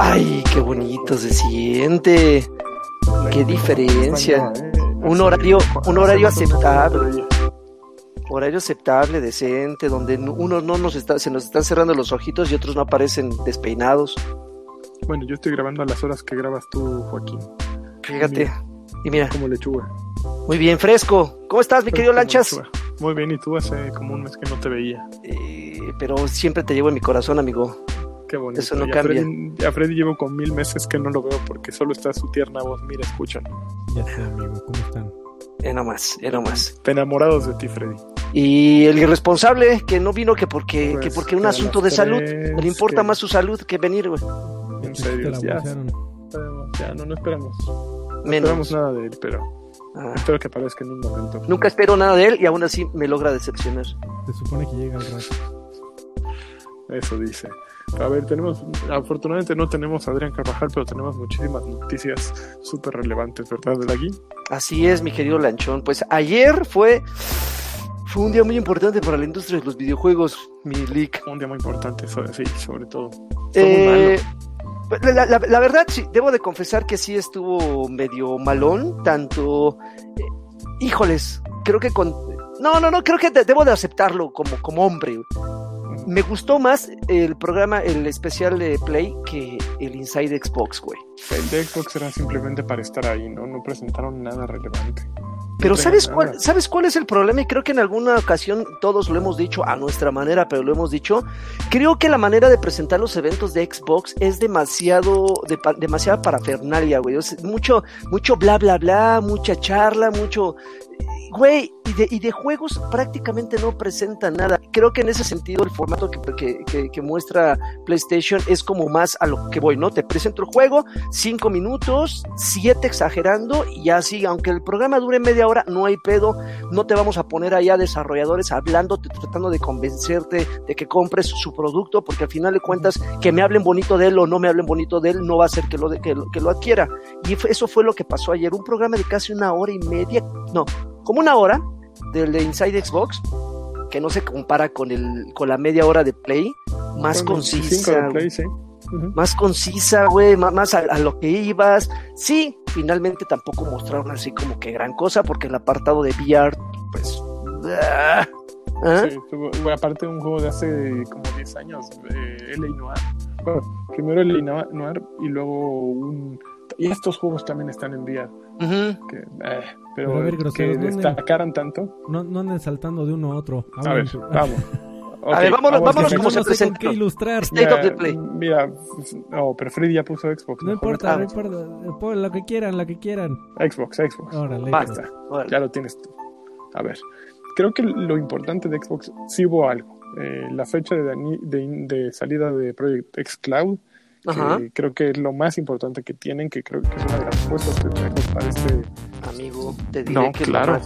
Ay, qué bonito se siente. Qué diferencia. Un horario, un horario aceptable. Horario aceptable, decente, donde uno no nos está, se nos están cerrando los ojitos y otros no aparecen despeinados. Bueno, yo estoy grabando a las horas que grabas tú, Joaquín. Fíjate. Y mira. Como lechuga. Muy bien, fresco. ¿Cómo estás, mi querido Lanchas? Muy bien, y tú hace como un mes que no te veía. Eh, pero siempre te llevo en mi corazón, amigo. Qué bonito. Eso no cambia. A Freddy, llevo con mil meses que no lo veo porque solo está su tierna voz. Mira, escuchan. Ya sé, amigo, ¿cómo están? Era más, era más. Enamorados de ti, Freddy. Y el irresponsable que no vino que porque, que pues, porque un asunto de salud. Le importa más su salud que venir, güey. En serio, ya. Ya, no, no esperamos. No esperamos nada de él, pero ah. espero que aparezca en un momento. Nunca espero nada de él y aún así me logra decepcionar. Se supone que llega al rato. Eso dice. A ver, tenemos, afortunadamente no tenemos a Adrián Carvajal, pero tenemos muchísimas noticias súper relevantes, ¿verdad, de aquí? Así es, mi querido Lanchón. Pues ayer fue, fue un día muy importante para la industria de los videojuegos, mi leak. Un día muy importante, sí, sobre todo. Eh, la, la, verdad, sí, debo de confesar que sí estuvo medio malón, tanto... Eh, híjoles, creo que con... No, no, no, creo que debo de aceptarlo como, como hombre me gustó más el programa, el especial de Play que el Inside Xbox, güey. El de Xbox era simplemente para estar ahí, ¿no? No presentaron nada relevante. Pero ¿sabes cuál, ¿sabes cuál es el problema? Y creo que en alguna ocasión todos lo hemos dicho a nuestra manera, pero lo hemos dicho. Creo que la manera de presentar los eventos de Xbox es demasiado, de, demasiada parafernalia, güey. mucho, mucho bla, bla, bla, mucha charla, mucho güey, y de, y de juegos prácticamente no presenta nada. Creo que en ese sentido el formato que, que, muestra PlayStation es como más a lo que voy, ¿no? Te presento el juego, cinco minutos, siete exagerando, y así, aunque el programa dure media hora, no hay pedo, no te vamos a poner allá desarrolladores hablando, tratando de convencerte de que compres su producto, porque al final de cuentas, que me hablen bonito de él o no me hablen bonito de él, no va a ser que lo, que, que lo adquiera. Y eso fue lo que pasó ayer, un programa de casi una hora y media, no, como una hora del de Inside Xbox, que no se compara con el con la media hora de Play, más concisa. Más concisa, güey, más, a, lo que ibas. Sí, finalmente tampoco mostraron así como que gran cosa, porque el apartado de VR, pues. ¿ah? Sí, aparte de un juego de hace como 10 años, eh, LA Noir. Bueno, primero LA Noir y luego un y estos juegos también están en VR. Que, eh, pero, a ver, que destacaran tanto. No, no anden saltando de uno a otro. A, ver, vamos. a ver, vámonos, vámonos como se presenta. que ilustrar. State of the Play. Mira, no, pero Freddy ya puso Xbox. No, importa, no importa. Lo que quieran, lo que quieran. Xbox, Xbox. Órale, Basta. Ya lo tienes tú. A ver, creo que lo importante de Xbox sí hubo algo. Eh, la fecha de, de, de, salida de Project X Cloud creo que es lo más importante que tienen, que creo que es una de las respuestas que tenemos para este... Amigo, te diré que claro.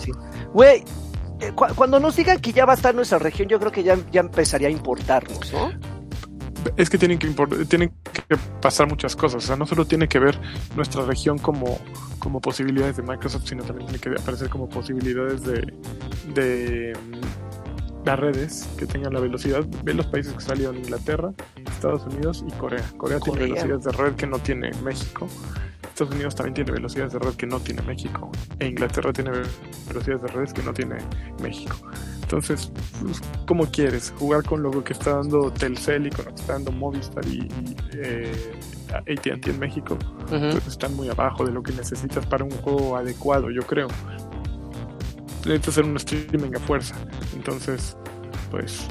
Güey, eh, cuando nos digan que ya va a estar nuestra región, yo creo que ya, ya empezaría a importarnos, ¿no? Es que tienen que tienen que pasar muchas cosas. O sea, no solo tiene que ver nuestra región como, como posibilidades de Microsoft, sino también tiene que aparecer como posibilidades de, de las redes que tengan la velocidad. Ve los países que salieron Inglaterra, Estados Unidos y Corea. Corea, tiene velocidades de red que no tiene México. Estados Unidos también tiene velocidades de red que no tiene México. E Inglaterra tiene velocidades de redes que no tiene México. Entonces, pues, ¿cómo quieres? ¿Jugar con lo que está dando Telcel y con lo que está dando Movistar y, eh, ATT en México? Pues están muy abajo de lo que necesitas para un juego adecuado, yo creo necesita hacer un streaming a fuerza. Entonces, pues.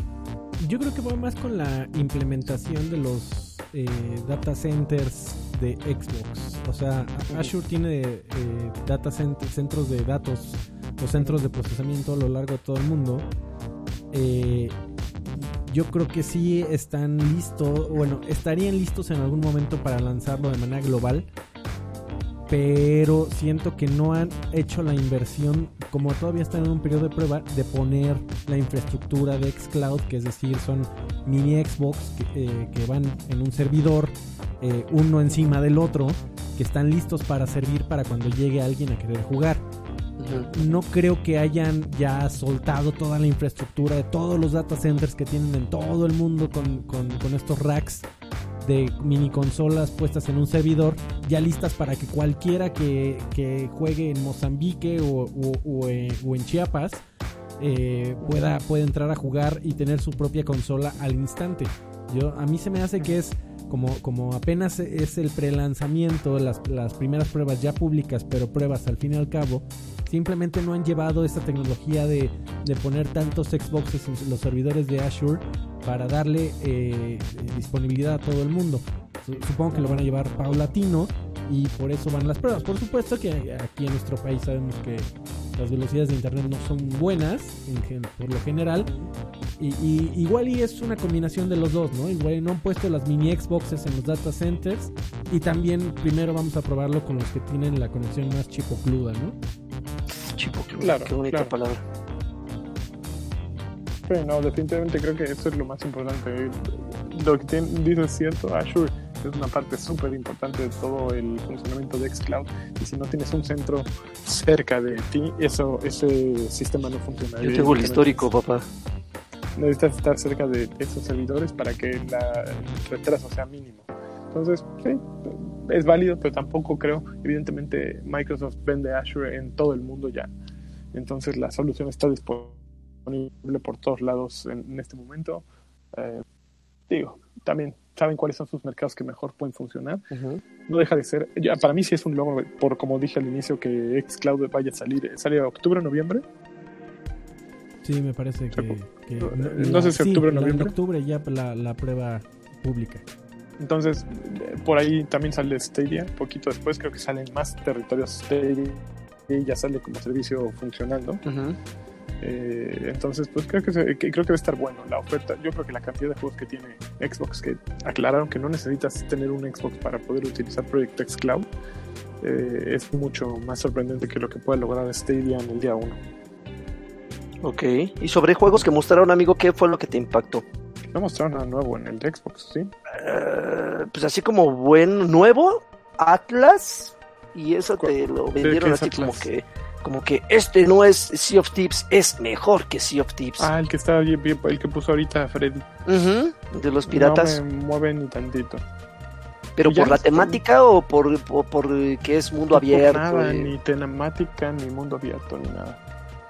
Yo creo que va más con la implementación de los eh, data centers de Xbox. O sea, Azure tiene eh, data centros de datos o centros de procesamiento a lo largo de todo el mundo. Eh, yo creo que sí están listos, bueno, estarían listos en algún momento para lanzarlo de manera global pero siento que no han hecho la inversión, como todavía están en un periodo de prueba, de poner la infraestructura de xCloud, que es decir, son mini Xbox que, eh, van en un servidor, eh, uno encima del otro, que están listos para servir para cuando llegue alguien a querer jugar. No creo que hayan ya soltado toda la infraestructura de todos los data centers que tienen en todo el mundo con, con estos racks de mini consolas puestas en un servidor, ya listas para que cualquiera que, que juegue en Mozambique o, o, en Chiapas eh, pueda, pueda entrar a jugar y tener su propia consola al instante. Yo, a mí se me hace que es como, como apenas es el prelanzamiento, las, las primeras pruebas ya públicas, pero pruebas al fin y al cabo, simplemente no han llevado esta tecnología de, de poner tantos Xboxes en los servidores de Azure para darle eh, disponibilidad a todo el mundo. Supongo que lo van a llevar paulatino y por eso van las pruebas. Por supuesto que aquí en nuestro país sabemos que las velocidades de internet no son buenas por lo general. Y, igual y es una combinación de los dos, ¿no? Igual no han puesto las mini Xboxes en los data centers y también primero vamos a probarlo con los que tienen la conexión más chipocluda, ¿no? Chipocluda, claro, qué bonita palabra no, definitivamente creo que eso es lo más importante. Lo que dice es cierto, Azure es una parte súper importante de todo el funcionamiento de Xcloud y si no tienes un centro cerca de ti, eso ese sistema no funciona. Yo tengo el histórico, papá. Necesitas estar cerca de esos servidores para que el retraso sea mínimo. Entonces, sí, es válido, pero tampoco creo. Evidentemente, Microsoft vende Azure en todo el mundo ya. Entonces, la solución está disponible por todos lados en, este momento. Eh, digo, también saben cuáles son sus mercados que mejor pueden funcionar. No deja de ser, ya, para mí sí es un logro, por como dije al inicio, que Xcloud vaya a salir, sale a octubre o noviembre. Sí, me parece que... no, sé si octubre o noviembre. En octubre ya la, la prueba pública. Entonces, por ahí también sale Stadia, poquito después creo que salen más territorios Stadia y ya sale como servicio funcionando. Eh, entonces, pues creo que, creo que debe estar bueno la oferta. Yo creo que la cantidad de juegos que tiene Xbox, que aclararon que no necesitas tener un Xbox para poder utilizar Project X Cloud, eh, es mucho más sorprendente que lo que puede lograr Stadia en el día 1. Ok, y sobre juegos que mostraron, amigo, ¿qué fue lo que te impactó? No mostraron nada nuevo en el de Xbox, ¿sí? Eh, pues así como buen nuevo, Atlas, y eso te lo vendieron así como que como que este no es Sea of Tips, es mejor que Sea of Tips. Ah, el que está bien, el que puso ahorita Freddy. de los piratas. No me mueve ni tantito. ¿Pero por la temática o por, por, que es mundo abierto? nada, ni temática, ni mundo abierto, ni nada.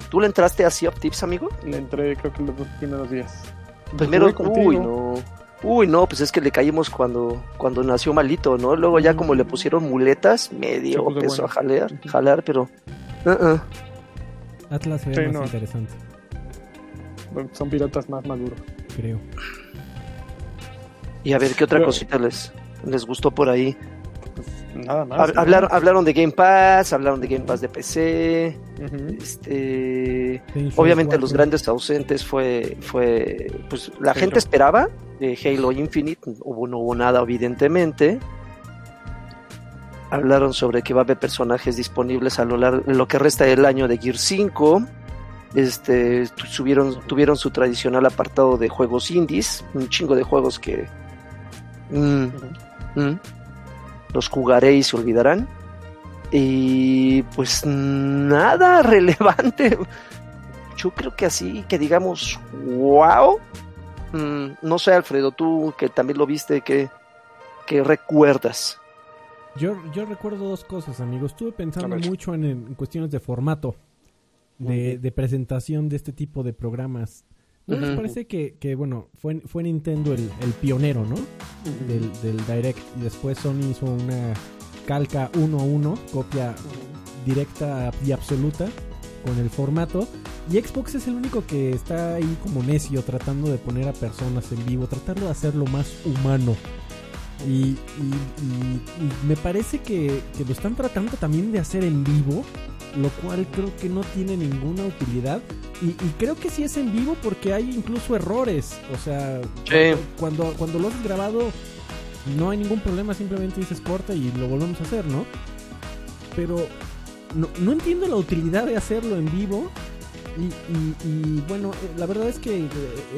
¿Tú le entraste a Sea of Tips, amigo? Le entré creo que los dos primeros días. Primero, uy, no. Uy, no, pues es que le caímos cuando, cuando nació malito, ¿no? Luego ya como le pusieron muletas, medio empezó a jalar, jalar, pero Uh-uh. Atlas se más interesante. Son piratas más maduros. Creo. Y a ver, ¿qué otra cosita les, les gustó por ahí? Nada más. Hablaron, hablaron de Game Pass, hablaron de Game Pass de PC. Este, obviamente los grandes ausentes fue, fue, pues la gente esperaba de Halo Infinite, hubo, no hubo nada evidentemente hablaron sobre que va a haber personajes disponibles a lo largo lo que resta del año de Gear 5. Este, subieron, tuvieron su tradicional apartado de juegos indies, un chingo de juegos que mm, mm, los jugaré y se olvidarán. Y pues nada relevante. Yo creo que así, que digamos, wow. Mm, no sé, Alfredo, tú que también lo viste, que, que recuerdas? Yo, yo recuerdo dos cosas, amigos. Estuve pensando mucho en, cuestiones de formato, de, presentación de este tipo de programas. ¿No les parece que, que, bueno, fue, fue Nintendo el, el pionero, ¿no? del, del, Direct. Y después Sony hizo una calca uno a uno, copia directa y absoluta con el formato. Y Xbox es el único que está ahí como necio, tratando de poner a personas en vivo, tratando de hacerlo más humano. Y, me parece que, lo están tratando también de hacer en vivo, lo cual creo que no tiene ninguna utilidad. Y, creo que sí es en vivo porque hay incluso errores. O sea, cuando, cuando lo has grabado no hay ningún problema, simplemente dices corta y lo volvemos a hacer, ¿no? Pero no, no entiendo la utilidad de hacerlo en vivo. Y, y, bueno, eh, la verdad es que eh,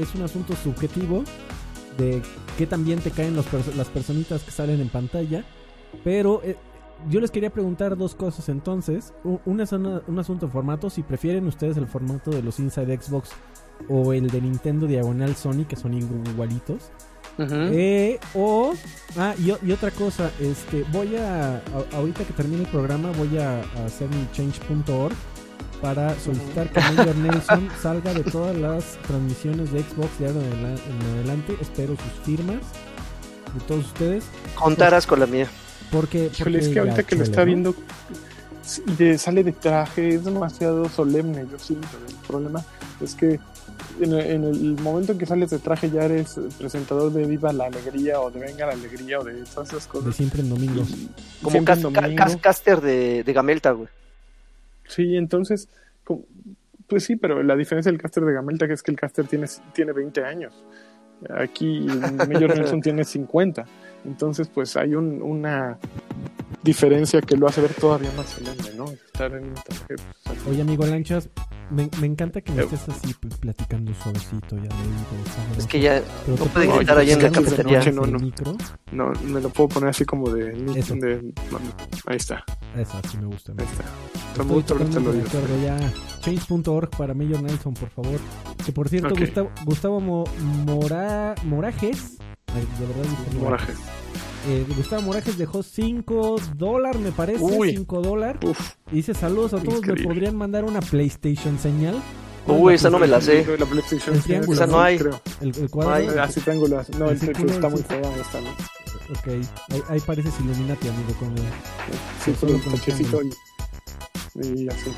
es un asunto subjetivo de qué también te caen las personitas que salen en pantalla. Pero eh, yo les quería preguntar dos cosas entonces. Una es un asunto de formato, si prefieren ustedes el formato de los Inside Xbox o el de Nintendo Diagonal Sony, que son igualitos. Eh, o, ah, y, otra cosa, este, voy a, ahorita que termine el programa, voy a, hacer mi change.org para solicitar que Major Nelson salga de todas las transmisiones de Xbox de ahora en adelante. Espero sus firmas de todos ustedes. Contarás con la mía. Porque, porque es que ahorita que lo está viendo sale de traje, es demasiado solemne, yo siento. El problema es que en el, momento en que sales de traje ya eres presentador de Viva la Alegría o de Venga la Alegría o de todas esas cosas. De siempre en domingo. Como caster de, de Gamelta, güey. Sí, entonces, pues sí, pero la diferencia del caster de Gamelta es que el caster tiene, tiene 20 años. Aquí Major Nelson tiene 50. Entonces, pues hay un, una diferencia que lo hace ver todavía más solemne, ¿no? Estar en pues, Oye, amigo Lanchas, me, me, encanta que me eh. estés así suavecito, suavecito, ya leído. Es que ya no puede gritar ahí en la cafetería. No, no, no, me lo puedo poner así como de... de ahí está. Esa sí me gusta. Ahí está. Ya. Change.org para Major Nelson, por favor. Que por cierto, Gustavo, Gustavo Mora, Morajes. de verdad, Morajes. Eh, Gustavo Morajes dejó 5 dólares, me parece. 5 dólares. Y dice: Saludos a todos. ¿Me podrían mandar una PlayStation señal? Uy, esa no me la sé. La PlayStation el triángulo, esa no hay. Creo. El, el cuadro. No hay. Ah, sí, triángulo. No, el, el está muy feo. Esta, ¿no? Ok, ahí, ahí pareces Illuminati, amigo. Con el, sí, solo con el y, y así.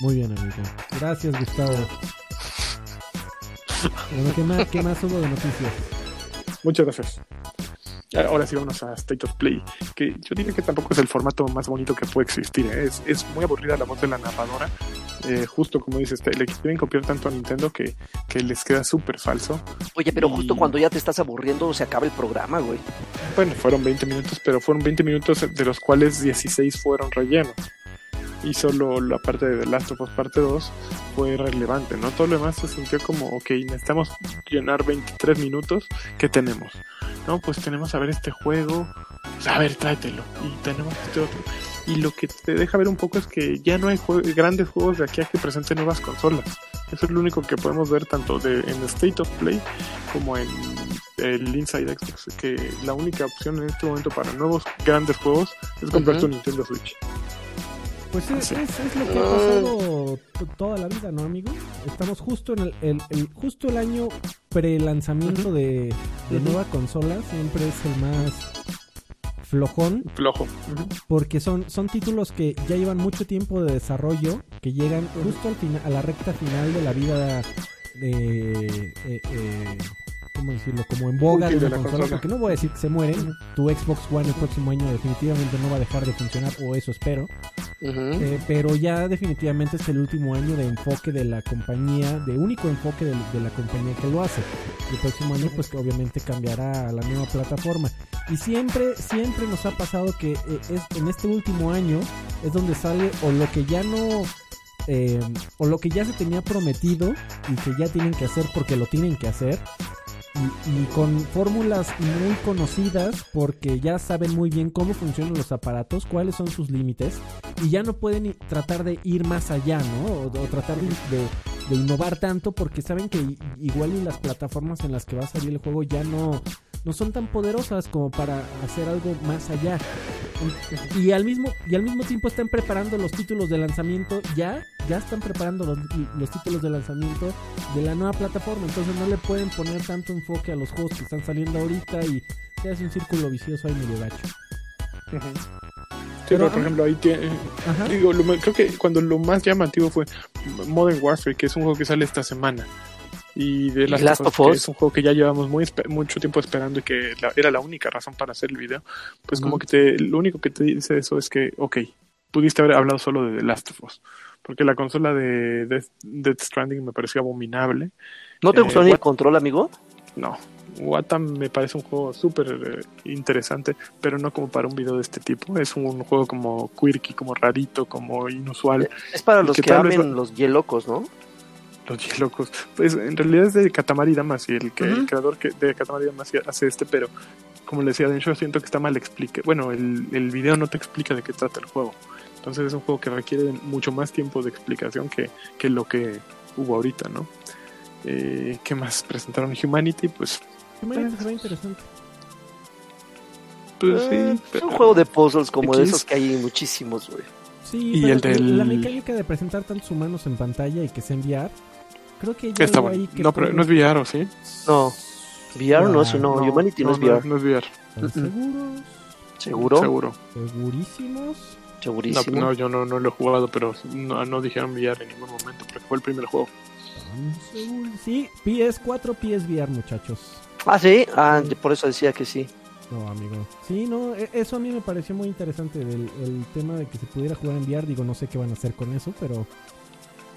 Muy bien, amigo. Gracias, Gustavo. bueno, ¿qué más, ¿qué más hubo de noticias? Muchas gracias. Ahora sí vamos a State of Play, que yo diría que tampoco es el formato más bonito que puede existir. ¿eh? Es, es, muy aburrida la voz de la narradora. Eh, justo como dices, le quieren copiar tanto a Nintendo que, que les queda súper falso. Oye, pero justo cuando ya te estás aburriendo se acaba el programa, güey. Bueno, fueron 20 minutos, pero fueron 20 minutos de los cuales 16 fueron rellenos y solo la parte de The Last of Us parte 2 fue relevante, ¿no? Todo lo demás se sintió como, ok, necesitamos llenar 23 minutos, ¿qué tenemos? No, pues tenemos a ver este juego, pues, a ver, tráetelo, y tenemos este otro. Y lo que te deja ver un poco es que ya no hay grandes juegos de aquí a que presenten nuevas consolas. Eso es lo único que podemos ver tanto de, en State of Play como en el Inside Xbox, que la única opción en este momento para nuevos grandes juegos es comprar tu Nintendo Switch. Pues es, es, lo que ha pasado toda la vida, ¿no, amigo? Estamos justo en el, el, justo el año pre-lanzamiento de, nueva consola, siempre es el más flojón. Flojo. Porque son, son títulos que ya llevan mucho tiempo de desarrollo, que llegan justo al final, a la recta final de la vida de... Eh, eh, ¿cómo decirlo? Como en boga de, la consola, porque no voy a decir que se mueren. Tu Xbox One el próximo año definitivamente no va a dejar de funcionar, o eso espero. Eh, pero ya definitivamente es el último año de enfoque de la compañía, de único enfoque de, la compañía que lo hace. El próximo año pues que obviamente cambiará a la nueva plataforma. Y siempre, siempre nos ha pasado que eh, es, en este último año es donde sale o lo que ya no... Eh, o lo que ya se tenía prometido y que ya tienen que hacer porque lo tienen que hacer y, con fórmulas muy conocidas porque ya saben muy bien cómo funcionan los aparatos, cuáles son sus límites y ya no pueden tratar de ir más allá, ¿no? O, tratar de, innovar tanto porque saben que igual y las plataformas en las que va a salir el juego ya no, no son tan poderosas como para hacer algo más allá. Y al mismo, y al mismo tiempo están preparando los títulos de lanzamiento ya, ya están preparando los, los títulos de lanzamiento de la nueva plataforma, entonces no le pueden poner tanto enfoque a los juegos que están saliendo ahorita y se hace un círculo vicioso ahí medio gacho. pero, por ejemplo, ahí tiene. Digo, creo que cuando lo más llamativo fue Modern Warfare, que es un juego que sale esta semana. Y de Last, of Us, es un juego que ya llevamos muy mucho tiempo esperando y que era la única razón para hacer el video. Pues, como que te, lo único que te dice eso es que, ok, pudiste haber hablado solo de The Last of Us. Porque la consola de Death, Stranding me pareció abominable. ¿No te gustó eh, ni el control, amigo? No, Watam me parece un juego súper eh, interesante, pero no como para un video de este tipo. Es un, juego como quirky, como rarito, como inusual. Es para los que, que amen los yelocos, ¿no? Los yelocos. Pues en realidad es de Katamari Damacy, el, que, el creador que, de Katamari Damacy hace este, pero como le decía yo siento que está mal explique. Bueno, el, el video no te explica de qué trata el juego. Entonces es un juego que requiere mucho más tiempo de explicación que, que lo que hubo ahorita, ¿no? Eh, ¿Qué más presentaron? Humanity, pues Se ve interesante. Pues sí. Eh, pero- un juego de puzzles como de esos que hay muchísimos, güey. Sí, Y pero el del- la mecánica de presentar tantos humanos en pantalla y que sea enviar, creo que ya Está bueno. que No, pero no es VR, ¿o sí? No. VR no es, no, Humanity no, es VR. No, es VR. ¿Están seguros? ¿Seguro? Seguro. ¿Segurísimos? No, Segurísimo. no, yo no, no lo he jugado, pero no, no dijeron VR en ningún momento, porque fue el primer juego. Sí, PS4, PSVR, muchachos. Ah, sí. Ah, por eso decía que sí. No, amigo. Sí, no, e- eso a mí me pareció muy interesante del el tema de que se pudiera jugar en VR. Digo, no sé qué van a hacer con eso, pero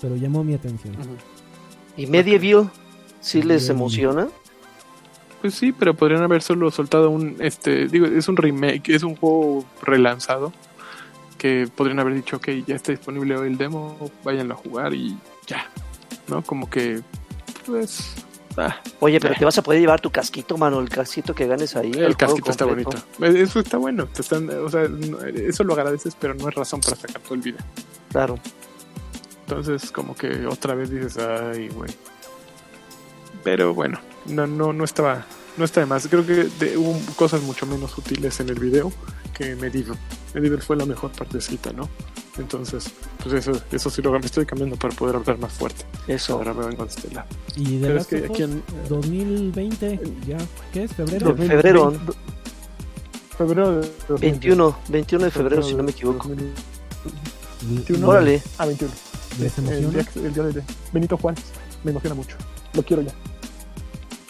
pero llamó mi atención. ¿Y Medieval? ¿Sí les emociona? Pues sí, pero podrían haber solo soltado un, este, digo, es un remake, es un juego relanzado, que podrían haber dicho, ok, ya está disponible hoy el demo, váyanlo a jugar y ya, ¿no? Como que, pues, ah, Oye, pero te vas a poder llevar tu casquito, mano, el casquito que ganes ahí. el juego casquito está bonito. Eh, Eso está bueno, te están, o sea, eso lo agradeces, pero no es razón para sacar todo el video. Claro. Entonces, como que otra vez dices, ay, güey. Pero bueno, no, no, no estaba, no está de más. Creo que de- hubo cosas mucho menos útiles en el video que Medieval. Medieval fue la mejor partecita, ¿no? Entonces, pues eso, eso sí lo me estoy cambiando para poder hablar más fuerte. Eso. Ahora me vengo de este lado. Y de es que aquí en- 2020, ya, ¿qué es? ¿Febrero? De febrero. Febrero de 21, 21 de febrero, si no me equivoco. 21. Órale. Ah, 21. ¿Les El emociona? día, que- el día de Benito Juárez. Me emociona mucho. Lo quiero ya.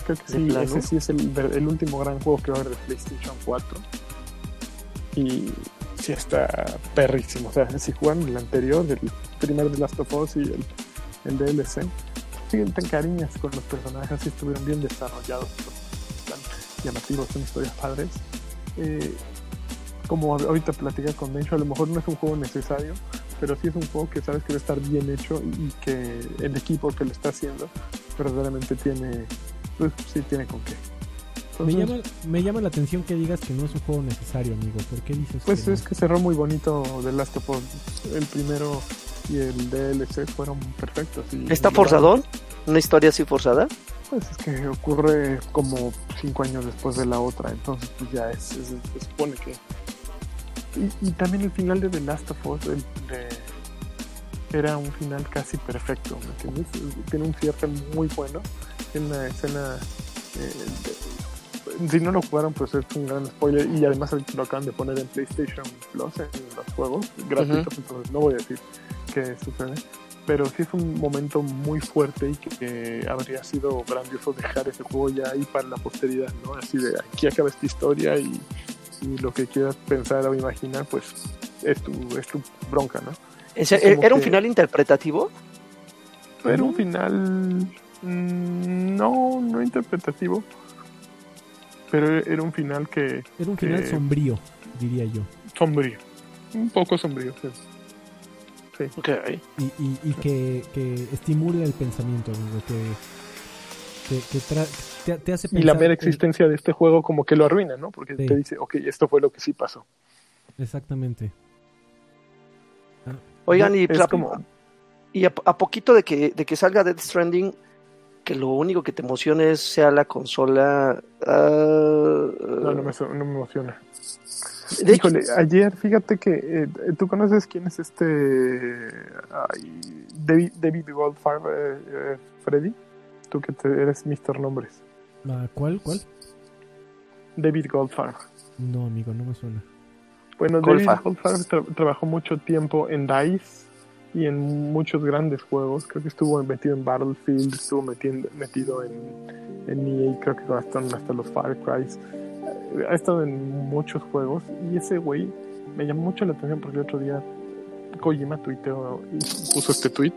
Creo que ¿De sí, ese sí es el, último gran juego que va a haber de PlayStation 4. Y sí está perrísimo. O sea, si juegan el anterior, el primer de Last of Us y el, el DLC, siguen tan cariñas con los personajes y estuvieron bien desarrollados. Están llamativos, son historias padres. Eh, como ahorita platicé con Mencho, a lo mejor no es un juego necesario, pero sí es un juego que sabes que va a estar bien hecho y que el equipo que lo está haciendo verdaderamente tiene, pues sí tiene con qué. Me Entonces, llama, me llama la atención que digas que no es un juego necesario, amigo. ¿Por qué dices pues que no? es que cerró muy bonito The Last of Us. El primero y el DLC fueron perfectos. Y ¿Está forzadón? ¿Una historia así forzada? Pues es que ocurre como cinco años después de la otra, entonces pues ya es, es- se supone que... Y, y también el final de The Last of Us el de- era un final casi perfecto, ¿me entiendes? Tiene un cierre muy bueno, tiene una escena... eh, de- si no lo jugaron, pues es un gran spoiler y además lo acaban de poner en PlayStation Plus en los juegos gratuitos, entonces no voy a decir qué sucede pero sí es un momento muy fuerte y que, que habría sido grandioso dejar ese juego ya ahí para la posteridad, ¿no? Así de aquí acaba esta historia y, y lo que quieras pensar o imaginar, pues es tu, es tu bronca, ¿no? ¿Ese- Como ¿Era un que- final interpretativo? Era un final mm, no, no interpretativo, pero era un final que Era un final que- sombrío, diría yo. sombrío, un poco sombrío. sí. Sí. Ok. Y, y, y que, que estimula el pensamiento, amigo. Que, que, que tra- te, te hace Y la mera en- existencia de este juego como que lo arruina, ¿no? Porque Sí. te dice, ok, esto fue lo que sí pasó. Exactamente. Oigan, y, como- y a, a poquito de que, de que salga Death Stranding, que lo único que te emocione es sea la consola. ah, No, no me, no me emociona. de hecho, Híjole, ayer, fíjate que eh, tú conoces quién es este ay, David, David Goldfarb, eh, eh, Freddy, tú que te- eres Mr. Nombres. ¿Cuál? ¿Cuál? David Goldfarb. No, amigo, no me suena. Bueno, Golfa. David Goldfarb tra- trabajó mucho tiempo en DICE y en muchos grandes juegos. Creo que estuvo metido en Battlefield, estuvo metiendo, metido en, en EA, creo que hasta, hasta los Far Cry. Ha estado en muchos juegos y ese güey me llamó mucho la atención porque el otro día Kojima tuiteó y puso este tweet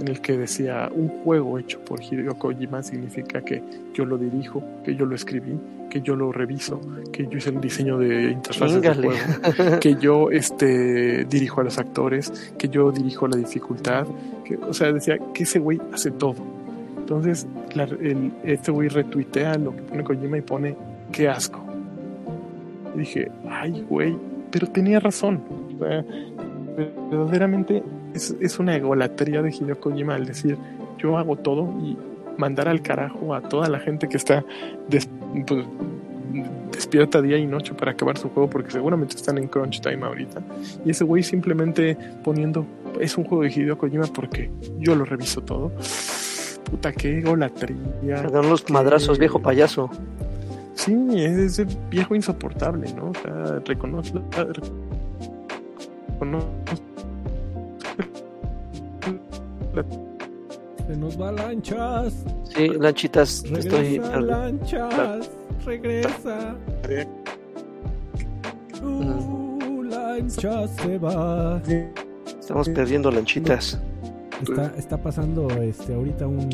en el que decía un juego hecho por Hideo Kojima significa que yo lo dirijo, que yo lo escribí, que yo lo reviso, que yo hice el diseño de interfaces de Chíngale. juego, que yo este dirijo a los actores, que yo dirijo la dificultad, que, o sea, decía que ese güey hace todo. Entonces, la- el- este güey retuitea lo que pone Kojima y pone qué asco. Y dije, ay, güey, pero tenía razón. O sea, verdaderamente es, es una egolatría de Hideo Kojima al decir, yo hago todo y mandar al carajo a toda la gente que está des, pues, despierta día y noche para acabar su juego porque seguramente están en crunch time ahorita. Y ese güey simplemente poniendo, es un juego de Hideo Kojima porque yo lo reviso todo. Puta, qué golatría. Perdón los madrazos, viejo payaso. Sí, es ese viejo insoportable, ¿no? O sea, reconoce Se nos va lanchas. Sí, lanchitas, Regresa, estoy. lanchas. Regresa. Uh, lanchas se va. Estamos perdiendo lanchitas. Está, está pasando este ahorita un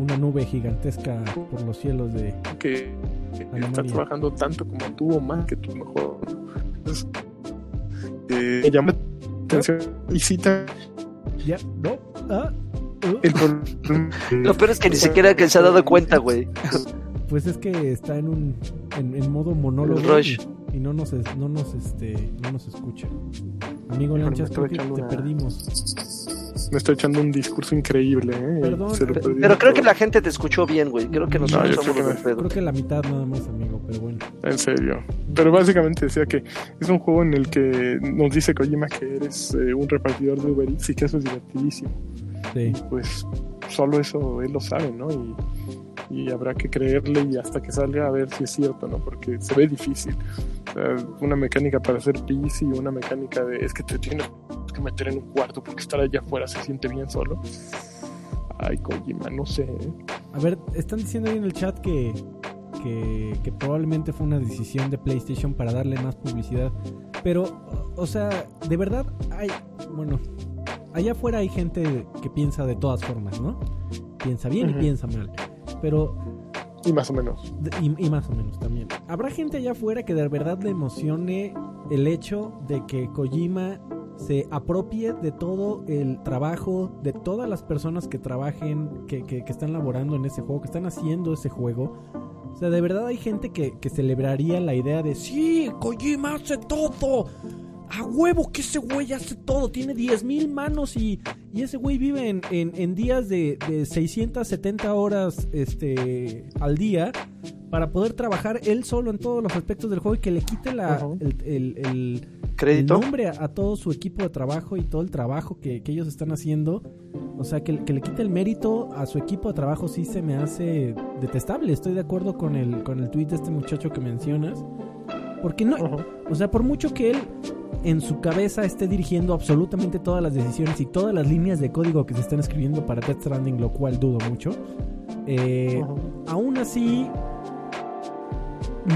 una nube gigantesca por los cielos de que está trabajando tanto como tú o más que tú mejor. Entonces, eh, llama atención y cita. Ya, no. Ah, uh. Lo peor es que ni siquiera que se ha dado cuenta, güey. Pues es que está en un en, en modo monólogo Rush. y, y no nos es- no nos este no nos escucha. Amigo Lanchas, creo que te una- perdimos. Me estoy echando un discurso increíble, ¿eh? Perdón, Pero creo que la gente te escuchó bien, güey. Creo que No, nosotros yo somos creo que. Creo que la mitad nada más, amigo, pero bueno. En serio. Pero básicamente decía que es un juego en el que nos dice Kojima que eres eh, un repartidor de Uber Eats y que eso es divertidísimo. Sí. Pues solo eso él lo sabe, ¿no? Y, habrá que creerle y hasta que salga a ver si es cierto, ¿no? Porque se ve difícil. Una mecánica para hacer y una mecánica de es que te tienes que meter en un cuarto porque estar allá afuera se siente bien solo. Ay, Kojima, no sé. ¿eh? A ver, están diciendo ahí en el chat que, que, probablemente fue una decisión de PlayStation para darle más publicidad. Pero, o sea, de verdad hay, bueno, allá afuera hay gente que piensa de todas formas, ¿no? Piensa bien y piensa mal. Pero, Y más o menos. y, y más o menos también. Habrá gente allá afuera que de verdad le emocione el hecho de que Kojima se apropie de todo el trabajo de todas las personas que trabajen, que, que- que están laborando en ese juego, que están haciendo ese juego. O sea, de verdad hay gente que, que celebraría la idea de, sí, Kojima hace todo. A huevo que ese güey hace todo, tiene 10.000 manos y, y ese güey vive en, en- en días de, de 670 horas este, al día para poder trabajar él solo en todos los aspectos del juego y que le quite la, el, el- el- Crédito. el nombre a, a todo su equipo de trabajo y todo el trabajo que, que ellos están haciendo. O sea, que, que le quite el mérito a su equipo de trabajo sí se me hace detestable. Estoy de acuerdo con el, con el tweet de este muchacho que mencionas. Porque no, o sea, por mucho que él en su cabeza esté dirigiendo absolutamente todas las decisiones y todas las líneas de código que se están escribiendo para Death Stranding, lo cual dudo mucho, eh, aún así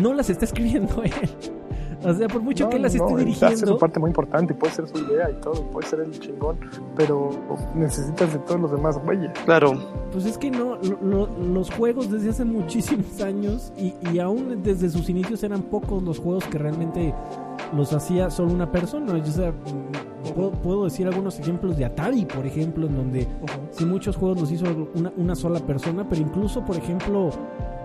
no las está escribiendo él. O sea, por mucho No, que él las no, esté él Hace su dirigiendo, parte muy importante, puede ser su idea y todo, puede ser el chingón, pero necesitas de todos los demás güeyes. Claro. pues es que no, lo- lo- los juegos desde hace muchísimos años y, y aún desde sus inicios eran pocos los juegos que realmente los hacía solo una persona. O sea, puedo, puedo decir algunos ejemplos de Atari, por ejemplo, en donde sí muchos juegos los hizo una, una sola persona, pero incluso, por ejemplo,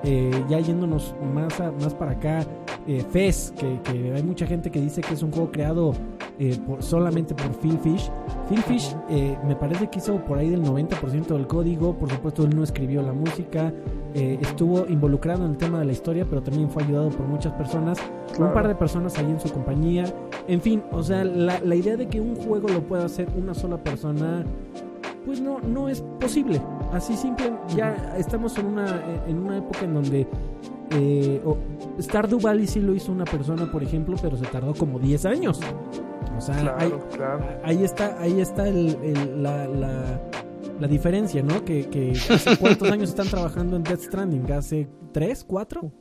eh, ya yéndonos más, a- más para acá, eh, Fez, que, que hay mucha gente que dice que es un juego creado eh, por- solamente por Phil Fish. Phil Fish eh, me parece que hizo por ahí del 90% del código, por supuesto él no escribió la música, eh, estuvo involucrado en el tema de la historia, pero también fue ayudado por muchas personas, un Claro. par de personas ahí en su compañía, en fin, o sea, la, la idea de que un juego lo pueda hacer una sola persona, pues no, no es posible. Así simple, ya estamos en una, en una época en donde eh, o- Stardew Valley sí lo hizo una persona, por ejemplo, pero se tardó como 10 años. O sea, Claro, hay- claro. ahí está, ahí está el, el- la, la, la diferencia, ¿no? Que, que hace cuántos años están trabajando en Death Stranding, hace tres, cuatro.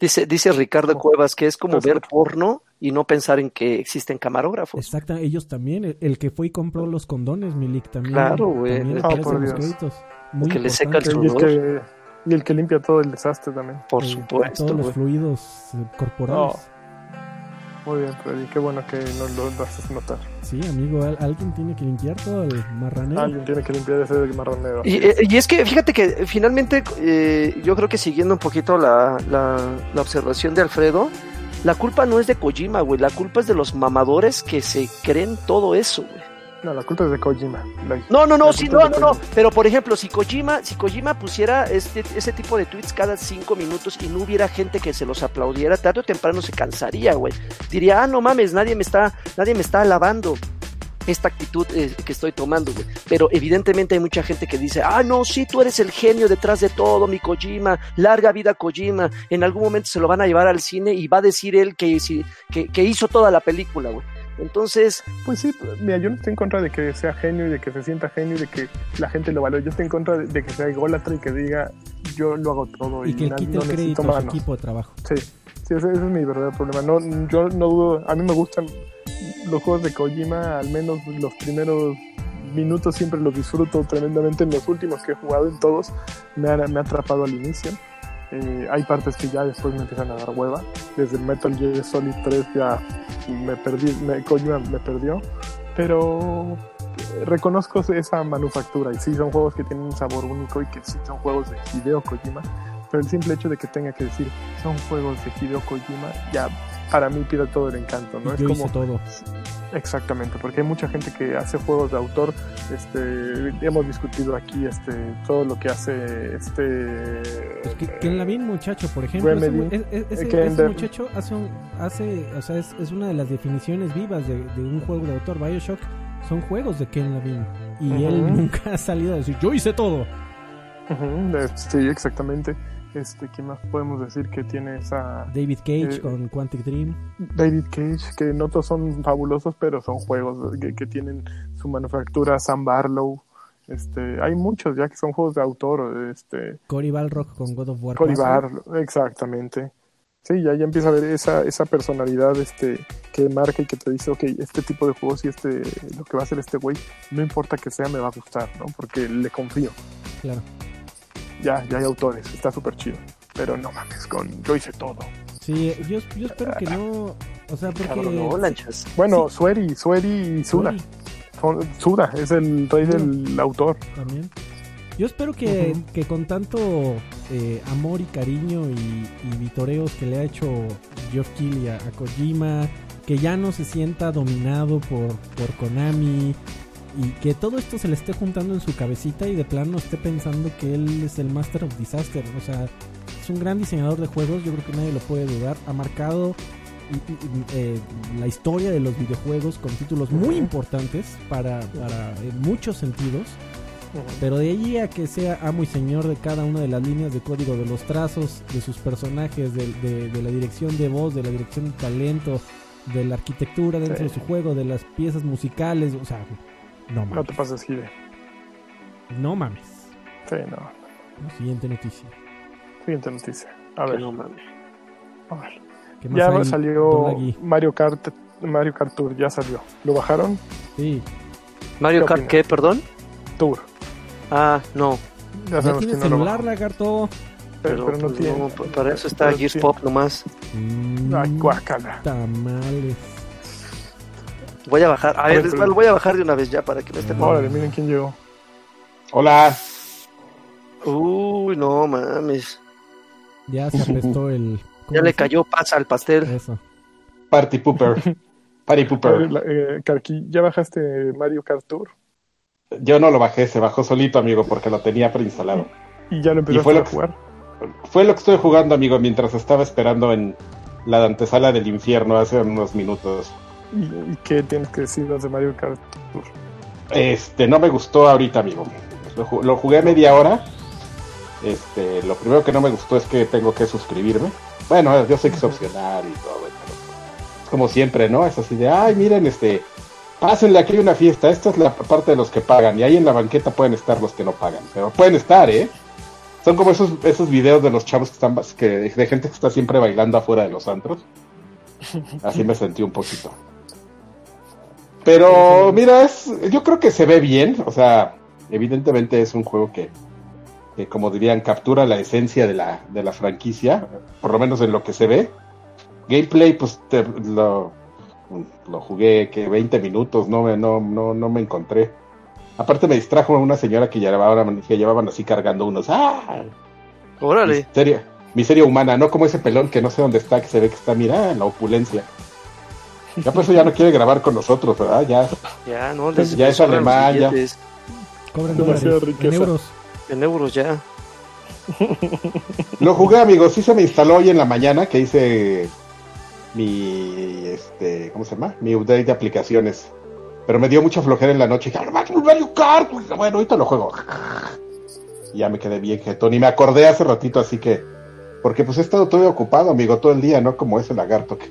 Dice, dice Ricardo Oh. Cuevas que es como ver porno y no pensar en que existen camarógrafos. Exacto, ellos también. El, el que fue y compró los condones, Milik, también. Claro, güey. por Dios. Muy Que le seca el importante. Y el, que, limpia todo el desastre también. Por Eh, supuesto, Todos los fluidos eh, corporales. Muy bien, Freddy, qué bueno que nos lo haces notar. Sí, amigo, al- alguien tiene que limpiar todo el marranero. Alguien tiene que limpiar ese marronero. Y, eh, y es que fíjate que finalmente eh, yo creo que siguiendo un poquito la, la, la observación de Alfredo, la culpa no es de Kojima, güey, la culpa es de los mamadores que se creen todo eso, güey. No, la culpa es de Kojima. no, no, no, sí, no, no, no. Pero por ejemplo, si Kojima, si Kojima pusiera este, ese tipo de tweets cada cinco minutos y no hubiera gente que se los aplaudiera, tarde o temprano se cansaría, güey. Diría, ah, no mames, nadie me está, nadie me está alabando esta actitud eh, que estoy tomando, güey. Pero evidentemente hay mucha gente que dice, ah, no, sí, tú eres el genio detrás de todo, mi Kojima, larga vida Kojima. En algún momento se lo van a llevar al cine y va a decir él que, que, que hizo toda la película, güey. Entonces. Pues sí, mira, yo no estoy en contra de que sea genio y de que se sienta genio y de que la gente lo valore. Yo estoy en contra de, que sea ególatra y que diga yo lo hago todo. Y, y que quite el crédito a su equipo de trabajo. Sí, sí, ese, es mi verdadero problema. No, yo no dudo, a mí me gustan los juegos de Kojima, al menos los primeros minutos siempre los disfruto tremendamente. En los últimos que he jugado, en todos, me ha, me ha atrapado al inicio. Eh, hay partes que ya después me empiezan a dar hueva. Desde Metal Gear Solid 3 ya me perdí, me, Kojima me perdió. Pero eh, reconozco esa manufactura y sí son juegos que tienen un sabor único y que sí son juegos de Hideo Kojima. Pero el simple hecho de que tenga que decir son juegos de Hideo Kojima ya para mí pierde todo el encanto, ¿no? es como todo. Exactamente, porque hay mucha gente que hace juegos de autor. Este, hemos discutido aquí este, todo lo que hace este. Pues Ken Lavin, muchacho, por ejemplo, ese, muchacho hace, hace, o sea, es, es, una de las definiciones vivas de, un juego de autor. Bioshock son juegos de Ken Lavin y él nunca ha salido a decir yo hice todo. Sí, exactamente. Este, ¿Quién más podemos decir que tiene esa... David Cage eh, con Quantic Dream. David Cage, que no todos son fabulosos, pero son juegos que, tienen su manufactura. Sam Barlow. Este, hay muchos ya que son juegos de autor. Este, Cory Balrock con God of War. Cory Balrock, exactamente. Sí, ya, ya empieza a ver esa, esa personalidad este, que marca y que te dice, ok, este tipo de juegos y este, lo que va a hacer este güey, no importa que sea, me va a gustar, ¿no? Porque le confío. Claro ya, ya hay autores, está súper chido. Pero no mames, con yo hice todo. Sí, yo, yo espero que no. O sea, porque. no, lanchas. Bueno, Sueri, Sueri y Suda. Suda es el rey del autor. También. Yo espero que, que con tanto eh, amor y cariño y, y, vitoreos que le ha hecho Geoff Keighley a, a, Kojima, que ya no se sienta dominado por, por Konami, y que todo esto se le esté juntando en su cabecita y de plano esté pensando que él es el Master of Disaster. O sea, es un gran diseñador de juegos, yo creo que nadie lo puede dudar. Ha marcado eh, la historia de los videojuegos con títulos muy importantes para, para en muchos sentidos. Pero de allí a que sea amo y señor de cada una de las líneas de código, de los trazos, de sus personajes, de, de, la dirección de voz, de la dirección de talento, de la arquitectura dentro de su juego, de las piezas musicales, o sea, no mames. No te pases, Gide. No mames. Sí, no. Siguiente noticia. Siguiente noticia. A ver. no mames. A ver. Ya salió Mario Kart, Mario Kart Tour, ya salió. ¿Lo bajaron? Sí. ¿Mario Kart qué, perdón? Tour. Ah, no. Ya no celular, lagarto. Pero, pero, no pues tiene. para eso está Gears Pop nomás. Mm, Ay, guácala. Tamales. Voy a bajar. A, ver, lo voy a bajar de una vez ya para que no esté. Órale, miren quién llegó. Hola. Uy, no mames. Ya se apestó el. Ya le cayó pasa al pastel. Eso. Party Pooper. Party Pooper. Eh, ¿ya bajaste Mario Kart Tour? Yo no lo bajé, se bajó solito, amigo, porque lo tenía preinstalado. ¿Y ya lo empezaste a jugar? Fue lo que estoy jugando, amigo, mientras estaba esperando en la antesala del infierno hace unos minutos. ¿Y, qué tienes que decir de Mario Kart Tour? Este, no me gustó ahorita, amigo. Lo, jugué media hora. Este, lo primero que no me gustó es que tengo que suscribirme. Bueno, yo sé que es opcional y todo, pero como siempre, ¿no? Es así de, ay, miren, este, pásenle aquí una fiesta. Esta es la parte de los que pagan. Y ahí en la banqueta pueden estar los que no pagan. Pero pueden estar, ¿eh? Son como esos, esos videos de los chavos que están, que, de gente que está siempre bailando afuera de los antros. Así me sentí un poquito. Pero mira, es, yo creo que se ve bien, o sea, evidentemente es un juego que, que como dirían, captura la esencia de la, de la franquicia, por lo menos en lo que se ve. Gameplay, pues lo, lo jugué que 20 minutos, no me, no, no, no me encontré. Aparte me distrajo una señora que llevaban, que llevaban así cargando unos. ¡Ah! Órale. Miseria, miseria humana, no como ese pelón que no sé dónde está, que se ve que está, mira, la opulencia. Ya por eso ya no quiere grabar con nosotros, ¿verdad? Ya, Ya, no, Pues ya es alemán, ya. Cobran Demasiada dólares, en riqueza. euros. En euros ya. Lo jugué, amigos. Sí se me instaló hoy en la mañana que hice mi, este, ¿cómo se llama? Mi update de aplicaciones. Pero me dio mucha flojera en la noche. Dije, "Ah, Mario Kart". Bueno, ahorita lo juego. Y ya me quedé bien jetón. Y me acordé hace ratito, así que... Porque pues he estado todo ocupado, amigo, todo el día, ¿no? Como ese lagarto que...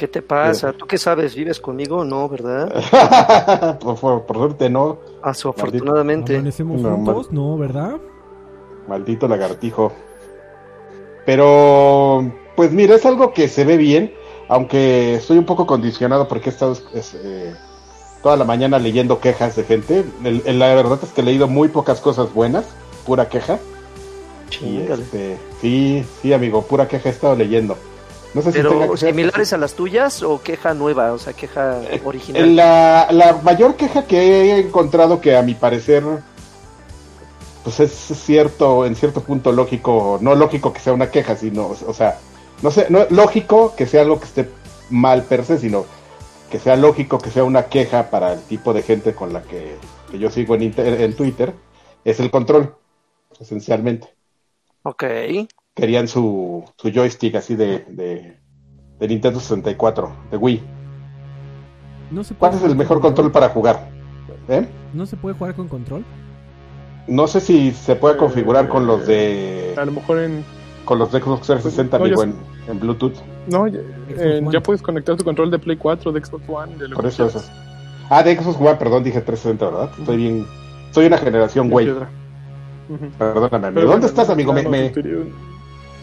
¿Qué te pasa? ¿Tú qué sabes? ¿Vives conmigo? No, ¿verdad? por, por- por suerte no. Ah, su- afortunadamente. ¿Amanecemos No, juntos? No, ¿verdad? Maldito lagartijo. Pero, pues mira, es algo que se ve bien, aunque estoy un poco condicionado porque he estado es, eh, toda la mañana leyendo quejas de gente. El- el- la verdad es que he leído muy pocas cosas buenas, pura queja. Y este, sí, sí, amigo, pura queja he estado leyendo. No sé si tenga Pero ser- similares a las tuyas o queja nueva, o sea, queja original. La, la mayor queja que he encontrado que a mi parecer pues es cierto, en cierto punto lógico, no lógico que sea una queja, sino, o sea, no sé, no lógico que sea algo que esté mal per se, sino que sea lógico que sea una queja para el tipo de gente con la que, que yo sigo en, inter- en Twitter, es el control, esencialmente. Ok. Querían su, su joystick así de, de, de Nintendo 64, de Wii. No se puede ¿Cuál es jugar el con mejor control para jugar? ¿Eh? ¿No se puede jugar con control? No sé si se puede Eh, configurar con los de A lo mejor en. con los de Xbox 360, No, amigo, en, en Bluetooth. No, ya, eh, ya puedes conectar tu control de Play 4, de Xbox One, de lo Por que eso quieras. eso. Ah, de Xbox One, perdón, dije 360, ¿verdad? Estoy bien. Soy una generación güey. Perdóname, amigo. Pero ¿Dónde estás, amigo? Me, no,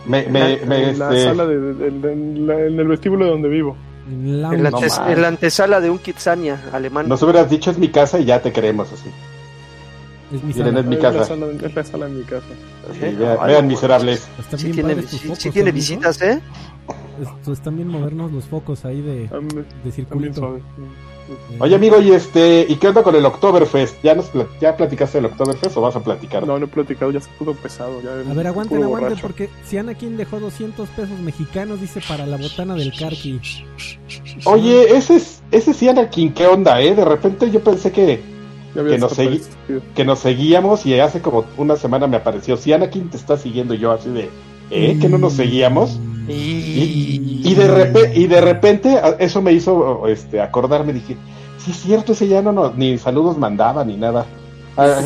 me, me, me, me, en la este, sala de, de- de- en, la- en el vestíbulo de donde vivo. En la En No antes- en la antesala de un Kitsania alemán. Nos hubieras dicho es mi casa y ya te queremos así. es mi Miren, sala. es mi es, casa. La sala, es la sala de mi casa. Sí, Ajá. vean, Ay, vean no, miserables. Están Sí tiene, sí- focos, sí tiene visitas, ¿eh? Están bien modernos los focos ahí de, de circulito. Oye, amigo, y este, ¿y qué onda con el Oktoberfest? ¿Ya nos pla- ya platicaste del Oktoberfest o vas a platicar? No, no he platicado, ya se puso pesado. Ya A ver, aguanten, aguanten, borracho. porque si Anakin dejó 200 pesos mexicanos, dice, para la botana del Karki. Oye, ese es, ese sí Anakin, ¿qué onda, eh? De repente yo pensé que, que nos que nos seguíamos y hace como una semana me apareció, si Anakin te está siguiendo y yo así de, ¿eh? ¿Que no nos seguíamos? Y, y de repente, y de repente eso me hizo este, acordarme, dije, sí es cierto, ese ya no nos, ni saludos mandaba ni nada. Ah,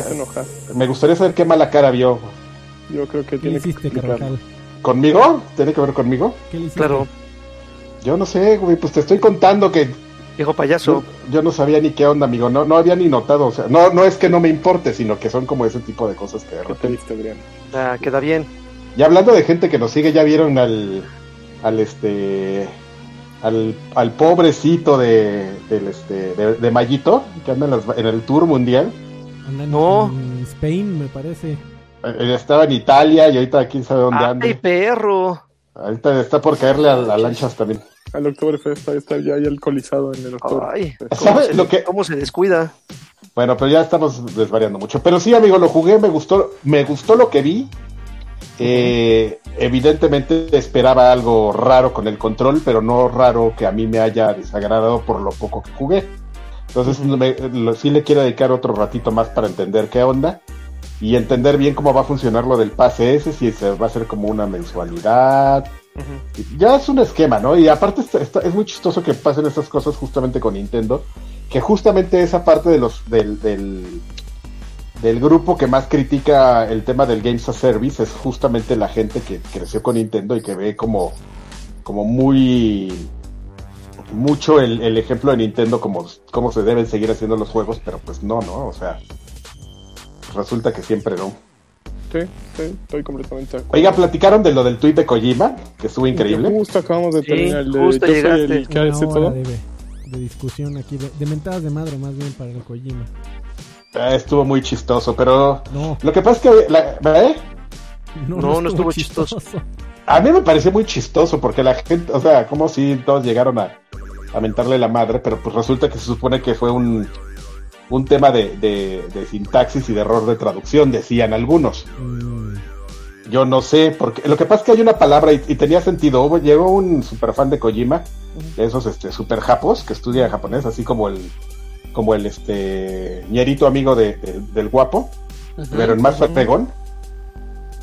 Me gustaría saber qué mala cara vio. Yo creo que ¿Qué le tiene que hiciste, explicarlo. Carvajal? ¿Conmigo? ¿Tiene que ver conmigo? ¿Qué le hiciste? Claro, Yo no sé, güey, pues te estoy contando que viejo payaso. yo, yo no sabía ni qué onda, amigo, no, no había ni notado, o sea, no, no es que no me importe, sino que son como ese tipo de cosas que de repente... Ah, queda bien. Y hablando de gente que nos sigue, ya vieron al, al este, al, al pobrecito de, del este, de, de Mayito, que anda en, las- en el tour mundial. Andan No. en Spain, me parece. Eh, Estaba en Italia y ahorita quién sabe dónde ¡Ay, anda. perro! Ahorita está por caerle a la lanchas también. Al Oktoberfest ahí está ya, ya alcoholizado en el Ay, Oktoberfest. ¿cómo ¿Sabe se, lo que- cómo se descuida? Bueno, pero ya estamos desvariando mucho. Pero sí, amigo, lo jugué, me gustó, me gustó lo que vi. Eh, evidentemente esperaba algo raro con el control, pero no raro que a mí me haya desagradado por lo poco que jugué. Entonces me- lo- sí le quiero dedicar otro ratito más para entender qué onda y entender bien cómo va a funcionar lo del pase ese, si se va a hacer como una mensualidad. Ya es un esquema, ¿no? Y aparte está- está- es muy chistoso que pasen estas cosas justamente con Nintendo, que justamente esa parte de los del, del, del grupo que más critica el tema del Games as Service es justamente la gente que creció con Nintendo y que ve como, como muy mucho el, el ejemplo de Nintendo como cómo se deben seguir haciendo los juegos, pero pues no, ¿no? O sea, resulta que siempre no. Sí, sí, estoy completamente de acuerdo. Oiga, platicaron de lo del tweet de Kojima, que estuvo increíble. Justo acabamos de Sí, terminar el de el que hace todo. de, de discusión aquí, de, de mentadas de madre más bien para el Kojima. Ah, estuvo muy chistoso, pero No, lo que pasa es que la- ¿eh? no, No, no estuvo chistoso. a mí me pareció muy chistoso porque la gente, o sea, como si todos llegaron a, a mentarle la madre, pero pues resulta que se supone que fue un, un tema de, de- de sintaxis y de error de traducción, decían algunos. Mm, Yo no sé, porque lo que pasa es que hay una palabra y, y tenía sentido. Hubo, llegó un super fan de Kojima, de esos este, super japos que estudia japonés, así como el como el este ñerito amigo de, de- del guapo, pero en más fregón.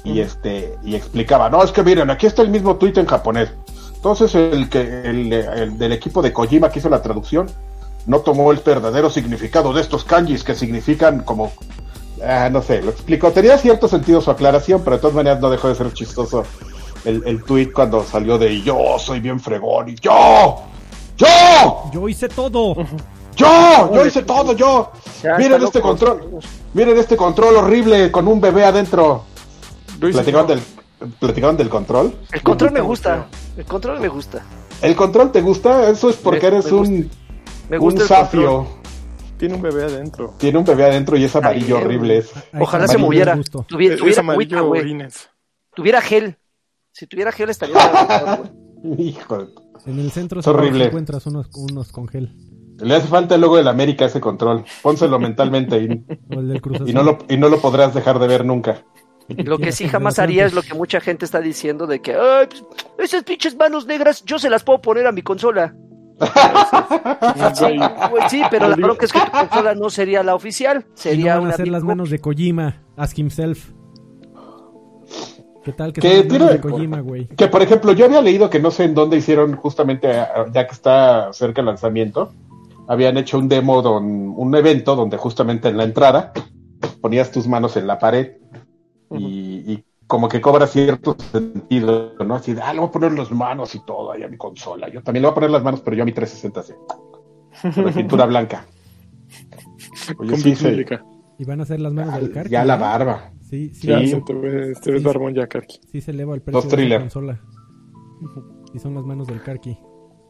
Y este, y explicaba, no, es que miren, aquí está el mismo tuit en japonés. Entonces el que el, el del equipo de Kojima que hizo la traducción no tomó el verdadero significado de estos kanjis que significan como ah, no sé, lo explicó. Tenía cierto sentido su aclaración, pero de todas maneras no dejó de ser chistoso el, el tweet cuando salió de yo soy bien fregón y yo, yo, Yo hice todo. Yo, yo hice todo, yo. Ya Miren este loco. control, miren este control horrible con un bebé adentro. Platicaban del, platicaban del control. El control me gusta. El control me gusta. ¿El control te gusta? Eso es porque Me- eres me gusta. un, Me un gusta safio. control. tiene un bebé adentro. Tiene un bebé adentro y es amarillo horrible. Es. Ahí Ojalá se moviera. Tuviera, Es, tuviera amarillo agüita. Tuviera gel. Si tuviera gel estaría. Hijo En el centro Es horrible. encuentras unos, unos con gel. Le hace falta el logo del América ese control. Pónselo mentalmente y, no lo, y no lo podrás dejar de ver nunca. Lo que sí jamás haría es lo que mucha gente está diciendo de que Ay, pues, esas pinches manos negras yo se las puedo poner a mi consola. Pues sí, pero la bronca es que tu consola no sería la oficial, Y no sería van a una las manos de Kojima. Ask himself. ¿Qué tal que ¿Qué son las manos tiene- de Kojima, güey? Que por ejemplo, yo había leído que no sé en dónde hicieron justamente, a- ya que está cerca el lanzamiento, habían hecho un demo, don, un evento donde justamente en la entrada ponías tus manos en la pared y, y como que cobra cierto sentido, ¿no? Así de, ah, le voy a poner las manos y todo ahí a mi consola. Yo también le voy a poner las manos, pero yo a mi 360 así, con la pintura blanca. Oye, sí, se-. Y van a ser las manos del Karki. ya la barba. Sí, sí, Ya Sí. se te ve, te ves Sí. barbón ya, Karki. sí se eleva el precio Dos de la consola. Y son las manos del Karki.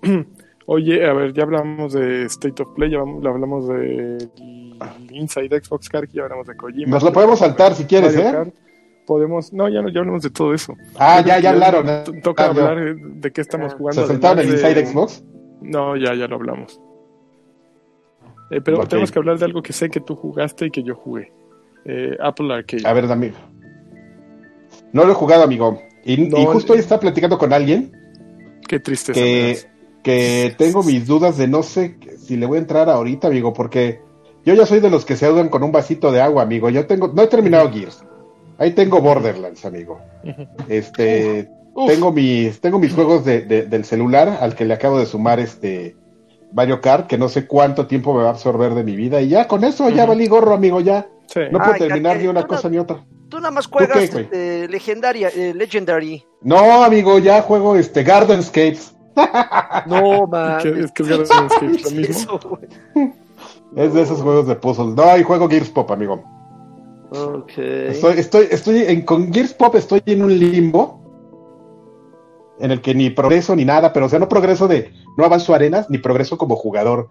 Oye, a ver, ya hablamos de State of Play, ya hablamos de Inside Xbox Karki, ya hablamos de Kojima. Nos lo podemos saltar si quieres, Mario ¿eh? Kart. Podemos, no, ya, no- ya hablamos de todo eso. Ah, ya, ya hablaron. ¿eh? Toca Ah, hablar eh, de qué estamos jugando. ¿Se además de- Inside Xbox? No, ya, ya lo hablamos. Eh, pero tenemos que hablar de algo que sé que tú jugaste y que yo jugué. Eh, Apple Arcade. A ver, amigo. No lo he jugado, amigo. Y, No, y justo hoy estaba platicando con alguien Qué tristeza. me que. Que tengo mis dudas de no sé si le voy a entrar ahorita, amigo, porque yo ya soy de los que se ahogan con un vasito de agua, amigo. Yo tengo, no he terminado Gears. Ahí tengo Borderlands, amigo. Este, Uf. tengo mis, tengo mis juegos de, de- del celular al que le acabo de sumar este Mario Kart, que no sé cuánto tiempo me va a absorber de mi vida. Y ya con eso ya valí gorro, amigo, ya. Sí. No puedo terminar ni una cosa no- ni otra. Tú nada más juegas qué, este, legendaria, eh, Legendary. No, amigo, ya juego este Gardenscapes. No, man. ¿Qué- es que es Garden Escape, lo ¿Qué es mismo. eso, güey? Es de esos juegos de puzzles. No, y juego Gears Pop, amigo. Ok. Estoy, estoy, estoy en, con Gears Pop estoy en un limbo en el que ni progreso ni nada, pero o sea, no progreso de, no avanzo arenas, ni progreso como jugador.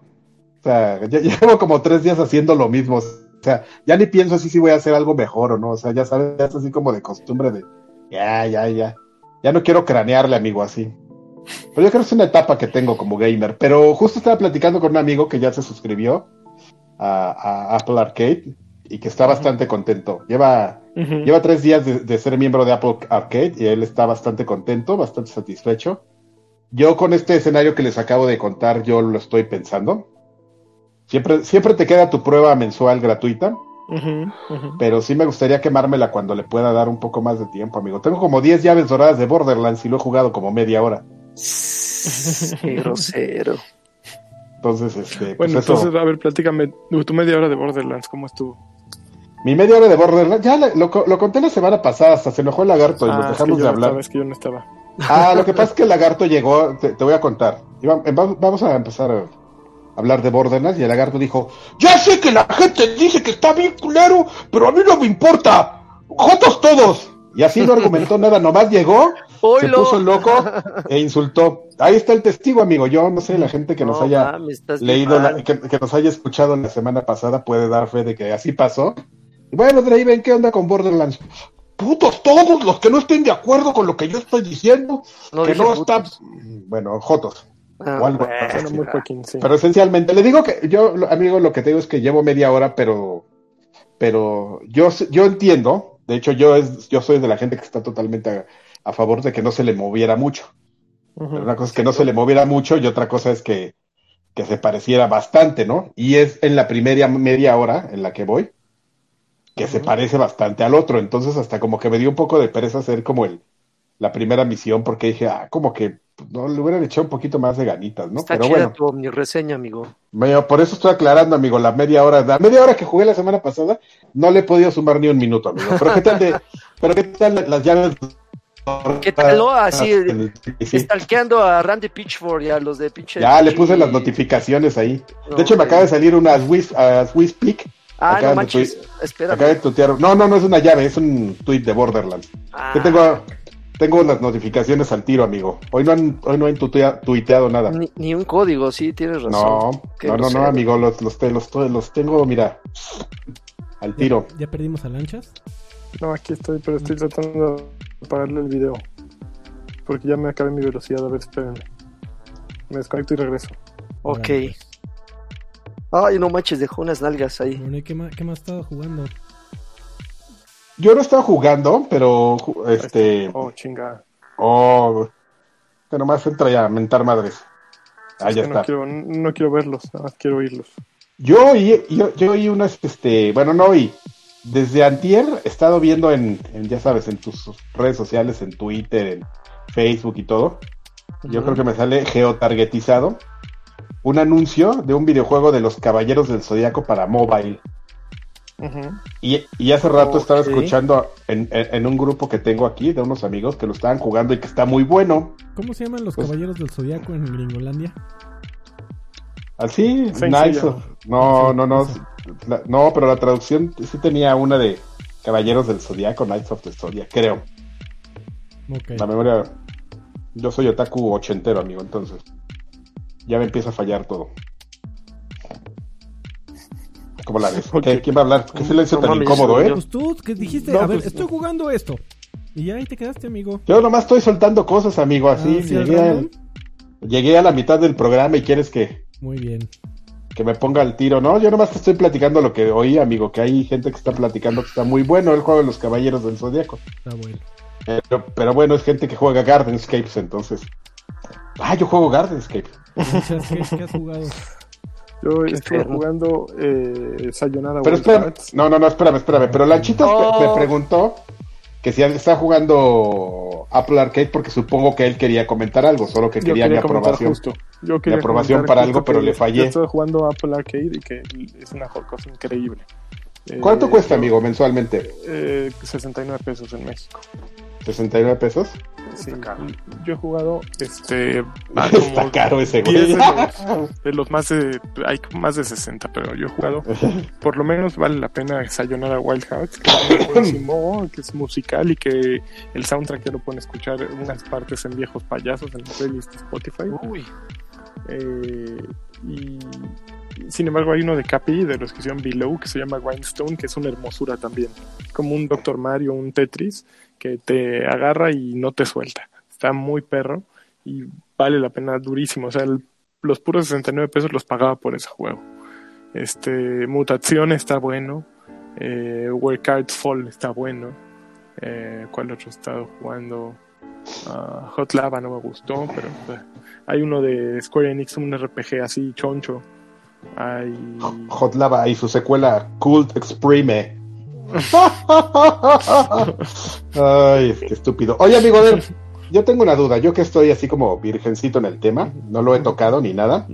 O sea, ya, llevo como tres días haciendo lo mismo. O sea, ya ni pienso así si voy a hacer algo mejor o no. O sea, ya sabes, es así como de costumbre de, ya, ya, ya. Ya no quiero cranearle, amigo, así. Pero yo creo que es una etapa que tengo como gamer. Pero justo estaba platicando con un amigo que ya se suscribió a, a Apple Arcade y que está bastante contento. Lleva, lleva tres días de, de ser miembro de Apple Arcade y él está bastante contento, bastante satisfecho. Yo con este escenario que les acabo de contar, yo lo estoy pensando. Siempre, siempre te queda tu prueba mensual gratuita, pero sí me gustaría quemármela cuando le pueda dar un poco más de tiempo, amigo. Tengo como 10 llaves doradas de Borderlands y lo he jugado como media hora. Qué grosero. Entonces, este, pues Bueno, eso. entonces, a ver, platícame tu media hora de Borderlands, ¿cómo estuvo? Mi media hora de Borderlands, ya le- lo, co- lo conté la semana pasada, hasta se enojó el lagarto y Ah, nos es que dejamos yo de no hablar. estaba, es que yo no estaba. Ah, lo que pasa es que el lagarto llegó, te, te voy a contar. Va- Vamos a empezar a hablar de Borderlands y el lagarto dijo, ya sé que la gente dice que está bien culero, pero a mí no me importa. ¡Jotos todos! Y así no argumentó nada, nomás llegó, se puso loco e insultó. Ahí está el testigo, amigo. Yo no sé, la gente que nos No, haya leído, la- que, que nos haya escuchado la semana pasada puede dar fe de que así pasó. Y bueno, Draven, ¿qué onda con Borderlands? Putos todos los que no estén de acuerdo con lo que yo estoy diciendo, No que no está, bueno, Jotos. Ah, o algo bueno. muy sí. Pero esencialmente, le digo que yo, amigo, lo que te digo es que llevo media hora, pero, pero yo, yo entiendo, De hecho, yo, es, yo soy de la gente que está totalmente a, a favor de que no se le moviera mucho. Pero una cosa es que no se le moviera mucho y otra cosa es que, que se pareciera bastante, ¿no? Y es en la primera media hora en la que voy que se parece bastante al otro. Entonces hasta como que me dio un poco de pereza hacer como el la primera misión porque dije, ah, como que no le hubieran echado un poquito más de ganitas, ¿no? Está Pero chida bueno, tu mi reseña, amigo. me- por eso estoy aclarando, amigo, la media hora, la media hora que jugué la semana pasada, no le he podido sumar ni un minuto, amigo. Pero qué tal de, pero qué tal las llaves ¿Qué tal? Así, el- sí. Stalkeando a Randy Pitchford y a los de pinche. Ya le puse las notificaciones ahí. No, De hecho, me acaba de salir una Swiss, uh, Swiss Peak. Ah, Acaba no manches. Espérame. Acaba de tuitear. No, no, no es una llave, es un tweet de Borderlands. Ah, Que tengo, tengo las notificaciones al tiro, amigo. Hoy no han, hoy no han tuitea- tuiteado nada. ni, ni un código, sí, tienes razón. No, no, no, amigo, los, los, los, los tengo, mira, al tiro. ¿Ya perdimos a lanchas? No, aquí estoy, pero estoy tratando de pararle el video. Porque ya me acabé mi velocidad. A ver, espérenme. Me desconecto y regreso. Ok. Pues. Ay, no manches, dejó unas nalgas ahí. Bueno, ¿y qué más, qué más estaba jugando? Yo no estaba jugando, pero este, Oh, chinga. oh, que nomás entra ya a mentar madres. Ah, Es ya está. No quiero, no quiero verlos, nada más quiero oírlos. Yo oí, yo, yo oí unas, este, bueno, no oí. Desde antier he estado viendo en, en, ya sabes, en tus redes sociales, en Twitter, en Facebook y todo. Yo creo que me sale geotargetizado un anuncio de un videojuego de los Caballeros del Zodíaco para mobile. Y, y hace rato estaba escuchando en, en- en un grupo que tengo aquí de unos amigos que lo estaban jugando y que está muy bueno. ¿Cómo se llaman los Pues- caballeros del zodiaco en Gringolandia? Así, of- No, no, no. la- no, pero la traducción sí tenía una de Caballeros del Zodíaco, Knights of the Zodiac, creo. Ok. La memoria. Yo soy otaku ochentero, amigo, entonces. Ya me empieza a fallar todo. ¿Cómo la ves? Ok. ¿Qué- ¿Quién va a hablar? Qué silencio No tan incómodo, ¿eh? Pues tú, que dijiste, No, a ver, pues- estoy jugando esto. Y ya ahí te quedaste, amigo. Yo nomás estoy soltando cosas, amigo, así. Ah, ¿sí, al llegué, llegué a la mitad del programa y quieres que, Muy bien. que me ponga al tiro, ¿no? Yo nomás te estoy platicando lo que oí, amigo, que hay gente que está platicando que está muy bueno el juego de los Caballeros del Zodíaco. Está bueno. Pero, pero bueno, es gente que juega Gardenscapes, entonces. Ah, yo juego Gardenscape. Lanchas, ¿qué, qué has jugado? Yo Qué estuve jugando eh, Sayonara Pero espérame, no, no, no, espérame, espérame. Pero Lanchitas Oh. me preguntó que si está jugando Apple Arcade porque supongo que él quería comentar algo, solo que quería, mi aprobación. justo. Yo quería aprobación comentar para algo, pero le fallé. Yo estoy jugando Apple Arcade y que es una cosa increíble. Eh, ¿Cuánto cuesta, yo- amigo, mensualmente? Eh, 69 pesos en México. ¿69 pesos? Sí, yo he jugado este a como Está caro ese 10 güey. de los, de los más de hay más de 60, pero yo he jugado por lo menos vale la pena Sayonara Wild Hearts, que es buenísimo, que es musical y que el soundtrack ya lo pueden escuchar unas partes en viejos payasos en la playlist de Spotify. Uy, Eh, y sin embargo hay uno de Capi de los que hicieron Below que se llama Grindstone que es una hermosura también como un Dr. Mario un Tetris que te agarra y no te suelta está muy perro y vale la pena durísimo o sea los puros 69 pesos los pagaba por ese juego este Mutación está bueno eh, Where Fall está bueno eh, ¿cuál otro he estado jugando? Ah, Hot Lava no me gustó pero hay uno de Square Enix, un RPG así choncho. Hot Lava y su secuela Cult Exprime. Ay, qué estúpido. Oye, amigo, a ver, yo tengo una duda. Yo que estoy así como virgencito en el tema, no lo he tocado ni nada.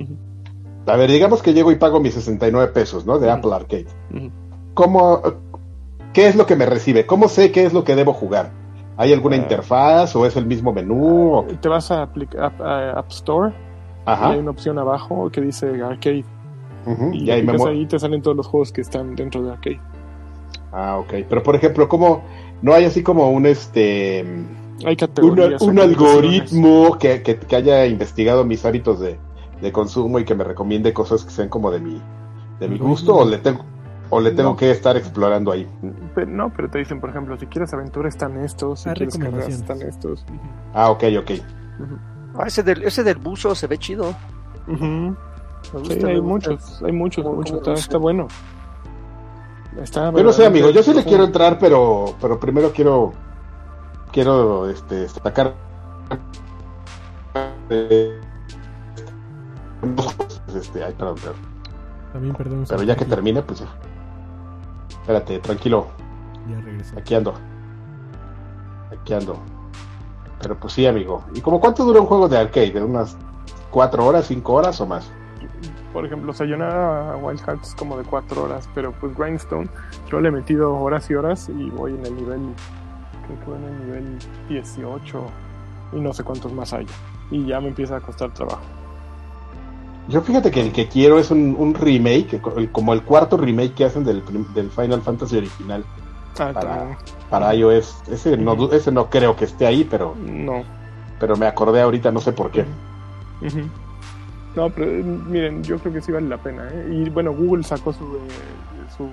A ver, digamos que llego y pago mis 69 pesos, ¿no? De Apple Arcade. ¿Cómo, qué es lo que me recibe? ¿Cómo sé qué es lo que debo jugar? ¿Hay alguna Ah. interfaz o es el mismo menú? o- Te vas a, aplic- a- a App Store y hay una opción abajo que dice Arcade. ujú, Y, y ahí te salen todos los juegos que están dentro de Arcade. Ah, ok. Pero por ejemplo, ¿cómo no hay así como un este Hay un, categorías. un hay algoritmo que, que, que haya investigado mis hábitos de, de consumo y que me recomiende cosas que sean como de mi de mi gusto o le tengo o le tengo No. que estar explorando ahí. Pero, no, pero te dicen, por ejemplo, si quieres aventura están estos, si Hay quieres carreras están estos. Ah, ok, ok. Ah, ese del, ese del buzo se ve chido. Sí, hay muchos, hay muchos, ¿Cómo- muchos, está bueno. Está Yo no sé, amigo, yo sí le quiero entrar, pero, pero primero quiero, quiero, este, sacar, eh, este, ay, perdón, perdón. También perdemos. pero ya que termine, pues ya. Espérate, tranquilo, Ya regresó. aquí ando, aquí ando. Pero pues sí, amigo. ¿Y como cuánto dura un juego de arcade? ¿De unas cuatro horas, cinco horas o más? Por ejemplo, Sayonara a Wild Hearts es como de 4 horas, pero pues Grindstone yo le he metido horas y horas y voy en el nivel, creo que voy en el nivel 18 y no sé cuántos más hay. Y ya me empieza a costar trabajo. Yo fíjate que el que quiero es un, un remake, el- como el cuarto remake que hacen del, Final Fantasy original Ah, Para- para iOS. Ese no, ese no creo que esté ahí, pero, No. pero me acordé ahorita, no sé por qué. Ujú. No, pero eh, miren, yo creo que sí vale la pena. ¿eh? Y bueno, Google sacó su, eh, su,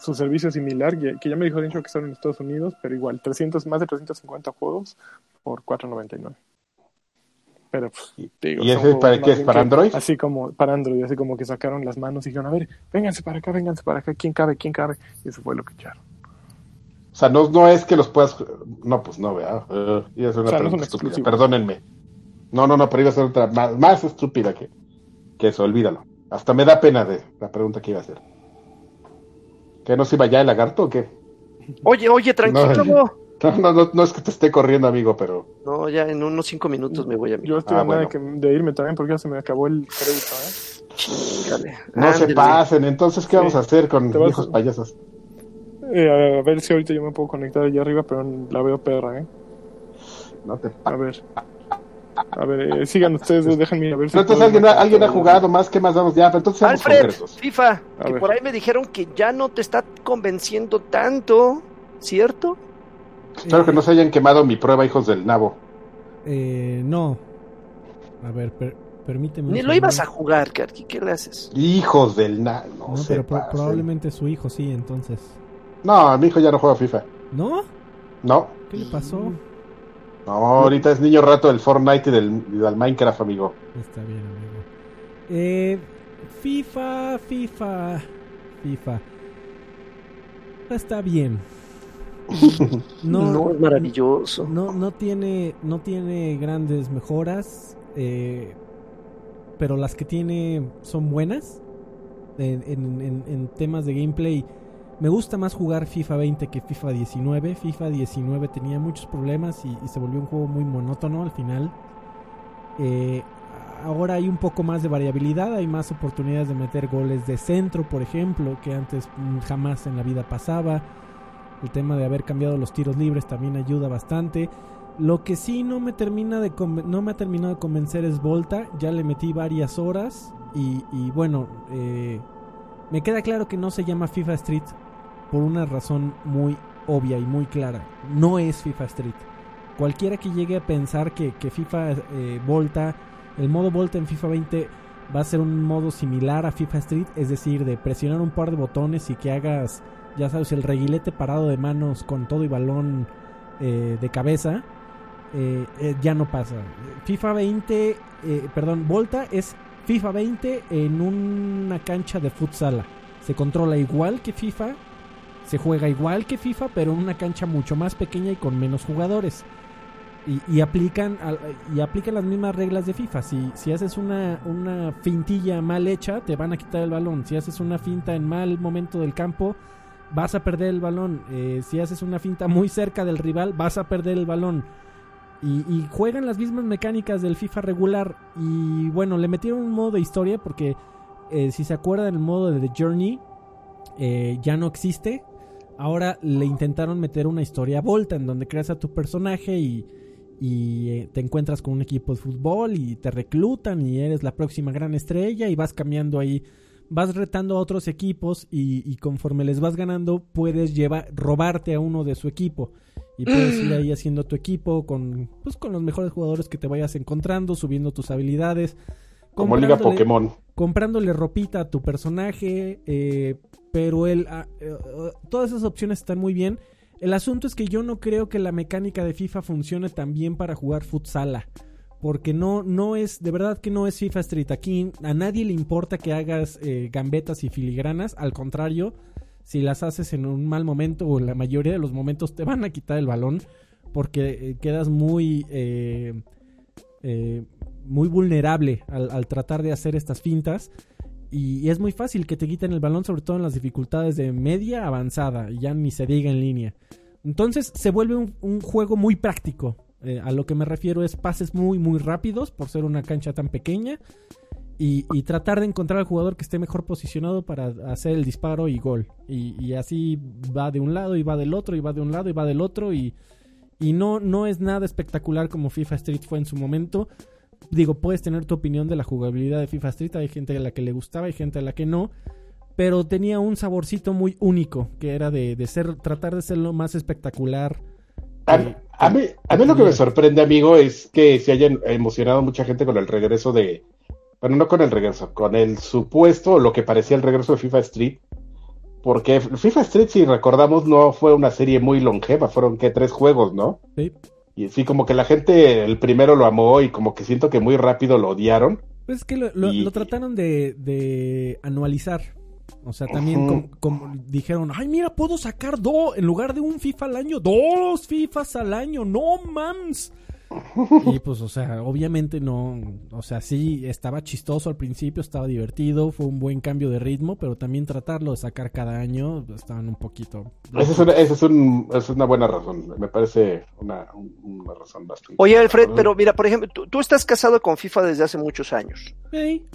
su servicio similar, que, ya me dijo de hecho que son en Estados Unidos, pero igual, 300, más de 350 juegos por 4.99. Pero, pues, digo, ¿Y ese es para qué es? ¿Para que- Android? Así como para Android, así como que sacaron las manos y dijeron, a ver, vénganse para acá, vénganse para acá, ¿quién cabe, quién cabe? Y eso fue lo que echaron. O sea, no, no es que los puedas. No, pues no, ¿verdad? Uh, iba a ser una O sea, no. Perdónenme. No, no, no, pero iba a ser otra más, más estúpida que, que eso, olvídalo. Hasta me da pena de la pregunta que iba a hacer. ¿Que no se iba ya el lagarto o qué? Oye, oye, tranquilo. No. No, no, no, es que te esté corriendo, amigo, pero. No, ya en unos cinco minutos me voy a mi. Yo estoy Ah, bueno. de, que- de irme también porque ya se me acabó el crédito, ¿eh? No se pasen, entonces, ¿qué Sí. vamos a hacer con viejos payasos? Eh, a ver si ahorita yo me puedo conectar allá arriba, pero la veo perra, ¿eh? No te A ver. A ver, eh, sigan ustedes, déjenme a ver si. Pero entonces alguien, ha- alguien ha conectar. jugado más, ¿qué más damos? Ya, pero entonces Alfred, concretos. FIFA, A que ver. por ahí me dijeron que ya no te está convenciendo tanto, ¿cierto? Espero que no se hayan quemado mi prueba, hijos del nabo. Eh, no. A ver, per- permíteme. Ni lo ibas a jugar, Karki, ¿qué le haces? Hijos del nabo. No, pero pro- probablemente su hijo sí, entonces. No, mi hijo ya no juega FIFA. ¿No? No. ¿Qué le pasó? No, ahorita es niño rato del Fortnite y del, y del Minecraft, amigo. Está bien, amigo. Eh, FIFA, FIFA, FIFA. Está bien. No, No, es maravilloso. no, no tiene, no tiene grandes mejoras, eh, pero las que tiene son buenas en, en- en- en temas de gameplay. Me gusta más jugar FIFA 20 que FIFA 19. FIFA 19 tenía muchos problemas y, se volvió un juego muy monótono al final. Eh, ahora hay un poco más de variabilidad, hay más oportunidades de meter goles de centro, por ejemplo, que antes mm, jamás en la vida pasaba. El tema de haber cambiado los tiros libres también ayuda bastante. Lo que sí no me termina de no me ha terminado de convencer es Volta. Ya le metí varias horas y, y bueno, eh, me queda claro que no se llama FIFA Street por una razón muy obvia y muy clara. No es FIFA Street. Cualquiera que llegue a pensar que, que FIFA eh, Volta, el modo Volta en FIFA 20 va a ser un modo similar a FIFA Street, es decir, de presionar un par de botones y que hagas, ya sabes, el reguilete parado de manos con todo y balón eh, de cabeza, eh, ya no pasa. FIFA 20, eh, perdón, Volta es FIFA 20 en una cancha de futsala. Se controla igual que FIFA, se juega igual que FIFA, pero en una cancha mucho más pequeña y con menos jugadores. Y, aplican y aplican las mismas reglas de FIFA. Si, si haces una, una fintilla mal hecha, te van a quitar el balón. Si haces una finta en mal momento del campo, vas a perder el balón. Eh, si haces una finta muy cerca del rival, vas a perder el balón. Y, y juegan las mismas mecánicas del FIFA regular. Y bueno, le metieron un modo de historia porque eh, si se acuerdan, el modo de The Journey eh, ya no existe. Ahora le intentaron meter una historia Volta en donde creas a tu personaje y, y, eh, te encuentras con un equipo de fútbol y te reclutan y eres la próxima gran estrella y vas cambiando ahí, vas retando a otros equipos y, y conforme les vas ganando puedes llevar, robarte a uno de su equipo y puedes ir ahí haciendo tu equipo con, pues, con los mejores jugadores que te vayas encontrando, subiendo tus habilidades. Como Liga Pokémon. comprándole ropita a tu personaje, eh, pero el, ah, eh, eh, todas esas opciones están muy bien. El asunto es que yo no creo que la mecánica de FIFA funcione tan bien para jugar futsala. Porque no, no es, de verdad que no es FIFA Street. Aquí a nadie le importa que hagas eh, gambetas y filigranas. Al contrario, si las haces en un mal momento o en la mayoría de los momentos te van a quitar el balón porque eh, quedas muy eh, eh, muy vulnerable al, tratar de hacer estas fintas y, es muy fácil que te quiten el balón sobre todo en las dificultades de media avanzada y ya ni se diga en línea entonces se vuelve un, juego muy práctico a lo que me refiero es pases muy muy rápidos por ser una cancha tan pequeña y, tratar de encontrar al jugador que esté mejor posicionado para hacer el disparo y gol. Y, así va de un lado y va del otro y va de un lado y va del otro y, y no, no es nada espectacular como FIFA Street fue en su momento. Digo, puedes tener tu opinión de la jugabilidad de FIFA Street, hay gente a la que le gustaba y gente a la que no, pero tenía un saborcito muy único, que era de, de ser, tratar de ser lo más espectacular. A, a, mí, a mí lo que me sorprende, amigo, es que se haya emocionado mucha gente con el regreso de, bueno, no con el regreso, con el supuesto, lo que parecía el regreso de FIFA Street, porque FIFA Street, si recordamos, no fue una serie muy longeva, fueron que tres juegos, ¿no? Sí. Y sí, como que la gente el primero lo amó y como que siento que muy rápido lo odiaron. Pues es que lo, trataron de, anualizar. O sea, también como, dijeron, ay, mira, puedo sacar dos, en lugar de un FIFA al año, dos FIFAs al año, no mams. Y pues, o sea, obviamente no, o sea, sí, estaba chistoso al principio, estaba divertido, fue un buen cambio de ritmo, pero también tratarlo de sacar cada año, estaban un poquito... Esa es una, esa es, un, es una buena razón, me parece una, una, razón bastante... Oye, Alfred, pero mira, por ejemplo, tú, estás casado con FIFA desde hace muchos años. Sí.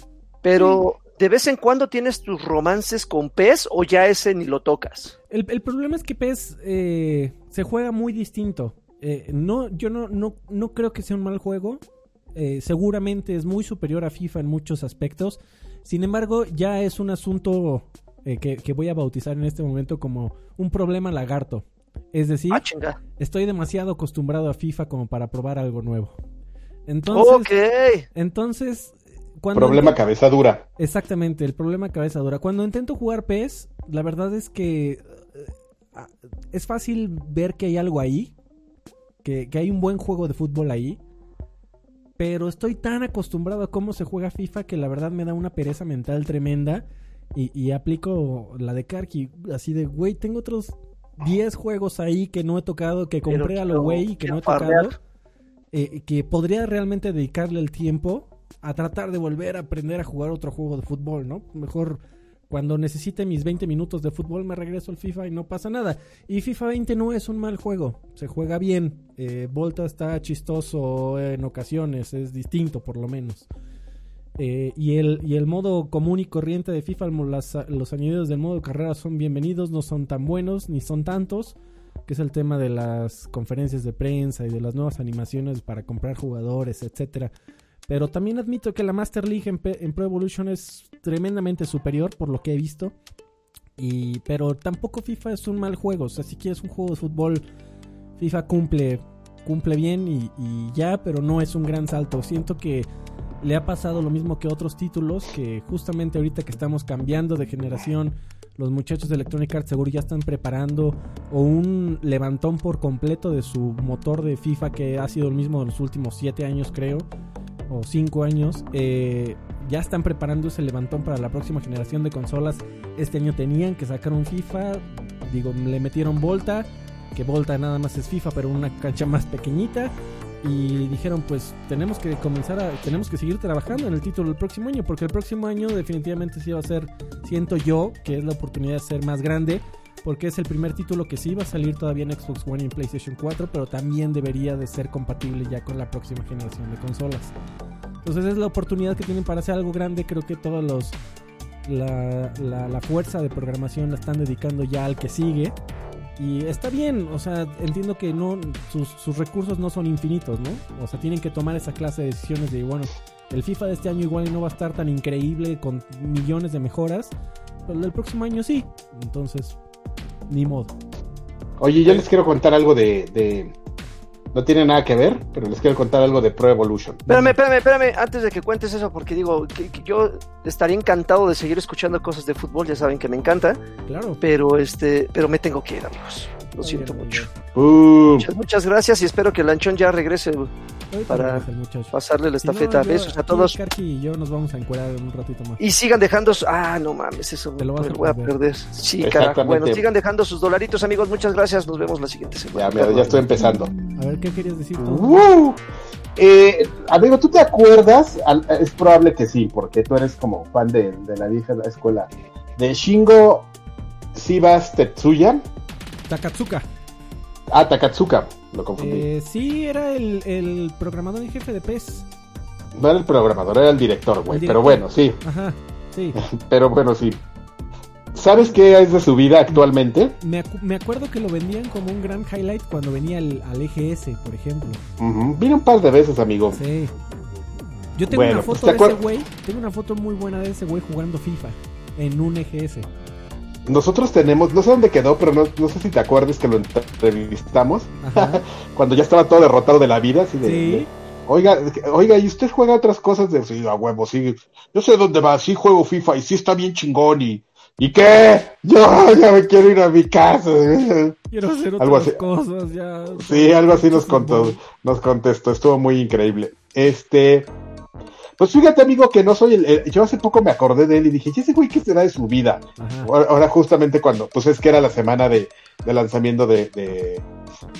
Pero... ¿De vez en cuando tienes tus romances con PES o ya ese ni lo tocas? El, el problema es que PES eh, se juega muy distinto. Eh, no, yo no, no, no creo que sea un mal juego. Eh, seguramente es muy superior a FIFA en muchos aspectos. Sin embargo, ya es un asunto eh, que, voy a bautizar en este momento como un problema lagarto. Es decir, ah, estoy demasiado acostumbrado a FIFA como para probar algo nuevo. Entonces, entonces cuando problema cabeza dura. Exactamente, el problema cabeza dura. Cuando intento jugar PES, la verdad es que es fácil ver que hay algo ahí que, hay un buen juego de fútbol ahí. Pero estoy tan acostumbrado a cómo se juega FIFA que la verdad me da una pereza mental tremenda. Y, aplico la de Karki, así de, güey, tengo otros 10 juegos ahí que no he tocado, que compré a lo güey y que no he tocado. Eh, que podría realmente dedicarle el tiempo a tratar de volver a aprender a jugar otro juego de fútbol, ¿no? Mejor cuando necesite mis 20 minutos de fútbol me regreso al FIFA y no pasa nada. Y FIFA 20 no es un mal juego, se juega bien. Eh, Volta está chistoso en ocasiones, es distinto por lo menos. Eh, y, el, y el modo común y corriente de FIFA, los añadidos del modo carrera son bienvenidos, no son tan buenos ni son tantos, que es el tema de las conferencias de prensa y de las nuevas animaciones para comprar jugadores, etcétera. Pero también admito que la Master League en, Pro Evolution es tremendamente superior por lo que he visto. Y, pero tampoco FIFA es un mal juego. O sea, si quieres un juego de fútbol, FIFA cumple, cumple bien y, ya, pero no es un gran salto. Siento que le ha pasado lo mismo que otros títulos, que justamente ahorita que estamos cambiando de generación, los muchachos de Electronic Arts seguro ya están preparando o un levantón por completo de su motor de FIFA que ha sido el mismo en los últimos 7 años creo o 5 años, eh, ya están preparando ese levantón para la próxima generación de consolas. Este año tenían que sacar un FIFA, digo, le metieron Volta, que Volta nada más es FIFA, pero una cancha más pequeñita. Y dijeron, pues tenemos que comenzar a, tenemos que seguir trabajando en el título el próximo año, porque el próximo año definitivamente sí va a ser, siento yo, que es la oportunidad de ser más grande, porque es el primer título que sí va a salir todavía en Xbox One y en PlayStation 4, pero también debería de ser compatible ya con la próxima generación de consolas. Entonces es la oportunidad que tienen para hacer algo grande, creo que todos los... La, la, fuerza de programación la están dedicando ya al que sigue. Y está bien, o sea, entiendo que no sus, sus, recursos no son infinitos, ¿no? O sea, tienen que tomar esa clase de decisiones de, bueno, el FIFA de este año igual no va a estar tan increíble con millones de mejoras, pero el próximo año sí. Entonces, ni modo. Oye, yo les quiero contar algo de, No tiene nada que ver, pero les quiero contar algo de Pro Evolution. Espérame, espérame, espérame, antes de que cuentes eso, porque digo, que, yo estaría encantado de seguir escuchando cosas de fútbol, ya saben que me encanta. Claro. Pero este, pero me tengo que ir, amigos. Lo siento mucho. Uh. Muchas, muchas, gracias y espero que Lanchón ya regrese para pasarle la Si no, estafeta. yo- Besos a todos. Karki y yo nos vamos a encuerar un ratito más. Y sigan dejando. Ah, no mames, eso Te lo vas me a lo voy a perder. perder. Sí, carajo. Bueno, sigan dejando sus dolaritos, amigos. Muchas gracias. Nos vemos la siguiente semana. Ya, mira, ya estoy empezando. A ver, ¿qué querías decir tú? Eh, amigo, ¿tú te acuerdas? Es probable que sí, porque tú eres como fan de, de la vieja escuela. De Shingo Shibas Tetsuya. Takatsuka. Ah, Takatsuka. Lo confundí. Eh, sí, era el, el programador en jefe de PES. No era el programador, era el director, güey. Pero bueno, sí. Ajá, sí. Pero bueno, sí. ¿Sabes qué es de su vida actualmente? Me, acu- me acuerdo que lo vendían como un gran highlight cuando venía al, al EGS, por ejemplo. Ujú, Vine un par de veces, amigo. Sí. Yo tengo Bueno, una pues, foto ¿te de ese güey. Tengo una foto muy buena de ese güey jugando FIFA en un EGS. Nosotros tenemos, no sé dónde quedó, pero no, no sé si te acuerdas que lo entrevistamos cuando ya estaba todo derrotado de la vida. Así de, Sí. de, oiga, oiga, ¿y usted juega otras cosas? De, sí, a huevo, sí. Yo sé dónde va, sí juego FIFA y sí está bien chingón y... ¿Y qué? Yo ya me quiero ir a mi casa. Quiero hacer otras Algo así. cosas ya. Sí, algo así nos contó, nos contestó, estuvo muy increíble. Este, pues fíjate amigo que no soy el, el- yo hace poco me acordé de él y dije, ¿y ese güey qué será de su vida? Ajá. Ahora justamente cuando, pues es que era la semana de, de lanzamiento de, de,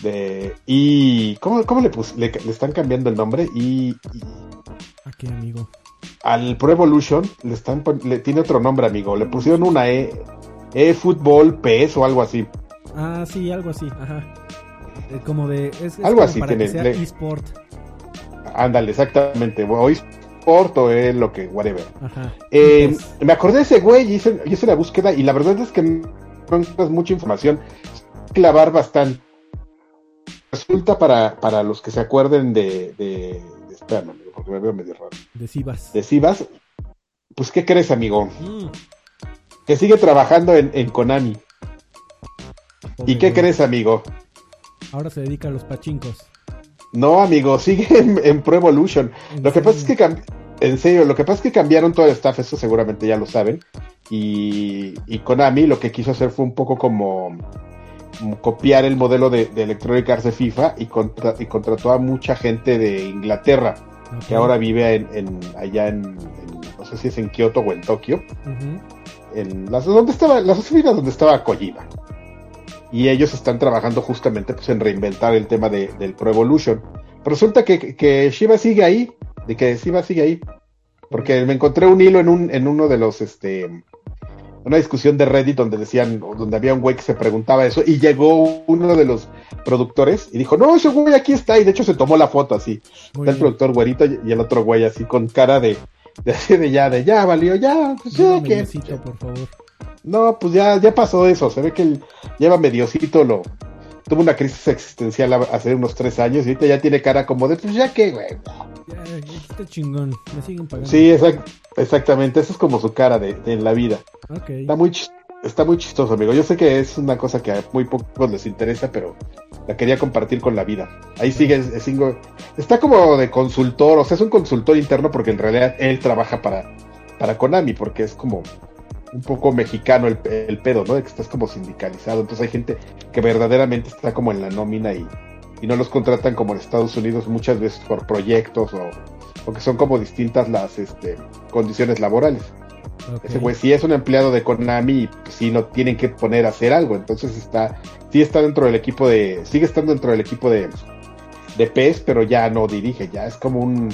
de, y, ¿cómo, cómo le, pus- le, le están cambiando el nombre? Y, y ¿A qué, amigo? al Pro Evolution le están, le tiene otro nombre amigo, le pusieron una E, E Fútbol PS o algo así. Ah, sí, algo así. Ajá. Eh, como de. Es, es Algo como así para tiene, eSport. Ándale, exactamente, o eSport o es lo que, whatever. Ajá. Eh, me acordé de ese güey y hice, la búsqueda y la verdad es que no encuentras mucha información. Clavar bastante. Resulta para, para los que se acuerden de, de, de- espérame, amigo, porque me veo medio raro. de Sivas. De Sivas, pues ¿qué crees, amigo? Mm, Que sigue trabajando en, en Konami. pobre ¿Y qué güey. crees, amigo? Ahora se dedica a los pachincos. No, amigo, sigue en, en Pro Evolution. ¿En Lo que pasa es que cam- en serio, lo que pasa es que cambiaron todo el staff, eso seguramente ya lo saben. Y, y Konami lo que quiso hacer fue un poco como, como copiar el modelo de, de Electronic Arts de FIFA y, contra- y contrató a mucha gente de Inglaterra que ahora vive en, en- allá en, en- no sé si es en Kioto o en Tokio, en las donde estaba las oficinas donde estaba Kojima. Y ellos están trabajando justamente pues en reinventar el tema de, del Pro Evolution. Resulta que, que Shiba sigue ahí, de que Shiba sigue ahí. Porque me encontré un hilo en un, en uno de los este una discusión de Reddit donde decían, donde había un güey que se preguntaba eso, y llegó uno de los productores y dijo, no, ese güey aquí está, y de hecho se tomó la foto así. Muy Está el productor güerito y el otro güey así con cara de, de así de ya, de ya, valió, ya, pues ya, que Diosito, por favor. no, pues ya, ya pasó eso. Se ve que él lleva mediocito, lo tuvo una crisis existencial hace unos tres años y ahorita ya tiene cara como de, pues ya que, güey. Ya, está chingón. Me siguen pagando. Sí, exact- exactamente. Esa es como su cara de, de en la vida. Está muy, está muy chistoso, amigo. Yo sé que es una cosa que a muy pocos les interesa, pero la quería compartir con la vida. Ahí sigue, está como de consultor, o sea, es un consultor interno porque en realidad él trabaja para, para Konami, porque es como un poco mexicano el, el pedo, ¿no? De que estás como sindicalizado. Entonces hay gente que verdaderamente está como en la nómina y, y no los contratan como en Estados Unidos muchas veces por proyectos o, o que son como distintas las este, condiciones laborales. Ese güey sí es un empleado de Konami y pues, sí lo tienen que poner a hacer algo. Entonces está, sí está dentro del equipo de, sigue estando dentro del equipo de, de PES, pero ya no dirige, ya es como un,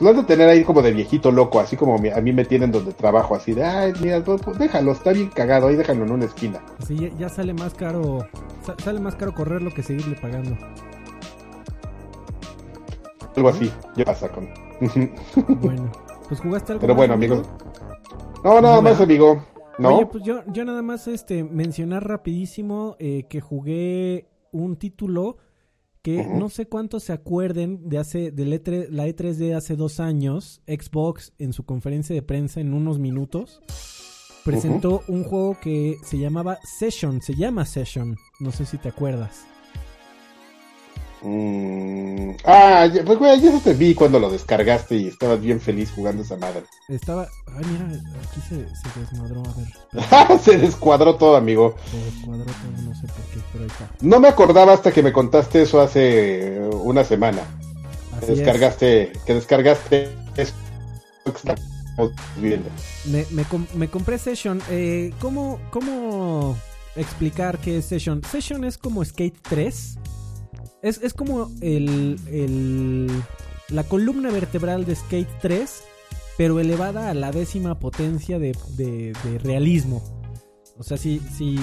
lo han de tener ahí como de viejito loco, así como a mí me tienen donde trabajo, así de, ay, mira, pues, déjalo, está bien cagado, ahí déjalo en una esquina. Así ya, sale más caro. sa- sale más caro correrlo que seguirle pagando. Algo así, ya pasa con. Bueno, pues jugaste algo Pero más, bueno, amigos. No, nada más, amigo. No. Oye, pues yo, yo nada más este mencionar rapidísimo eh, que jugué un título que no sé cuántos se acuerden de hace E3, la E3 de hace dos años, Xbox en su conferencia de prensa en unos minutos presentó un juego que se llamaba Session, se llama Session, no sé si te acuerdas. Mm, ah, ya- pues güey, ya te vi cuando lo descargaste y estabas bien feliz jugando esa madre. Estaba, ay mira, aquí se, se desmadró, a ver, Se descuadró todo, amigo. se descuadró todo, no sé por qué, pero ahí está. No me acordaba hasta que me contaste eso hace una semana. Que descargaste, que descargaste eso viendo. Me, me, me compré Session. Eh, ¿cómo, ¿Cómo explicar qué es Session? Session es como Skate 3. Es, es como el, el, la columna vertebral de Skate 3, pero elevada a la décima potencia de, de, de realismo. O sea, si, si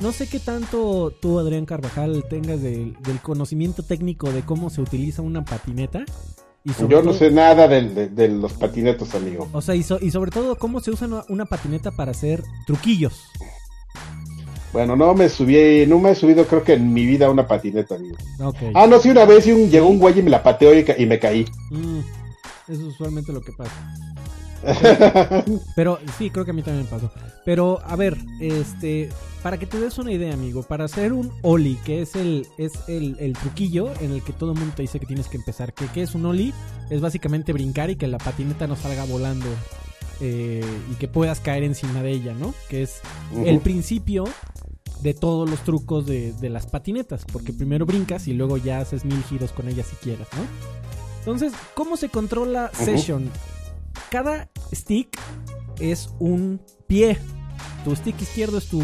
no sé qué tanto tú, Adrián Carvajal, tengas del conocimiento técnico de cómo se utiliza una patineta. Yo no sé nada de, los patinetos, amigo. O sea, y, sobre todo cómo se usa una, patineta para hacer truquillos. Bueno, no me subí, no me he subido creo que en mi vida una patineta, amigo. Ah, no, sí, una vez llegó un güey y me la pateó y, me caí. Mm, eso es usualmente lo que pasa. Pero sí, creo que a mí también me pasó. Pero a ver, este, para que te des una idea, amigo, para hacer un Oli, que es el es el, el truquillo en el que todo el mundo te dice que tienes que empezar, que qué es un Oli, es básicamente brincar y que la patineta no salga volando eh, y que puedas caer encima de ella, ¿no? Que es el principio de todos los trucos de, de las patinetas, porque primero brincas y luego ya haces mil giros con ella si quieres, ¿no? Entonces, ¿cómo se controla Session? cada stick es un pie. Tu stick izquierdo es tu...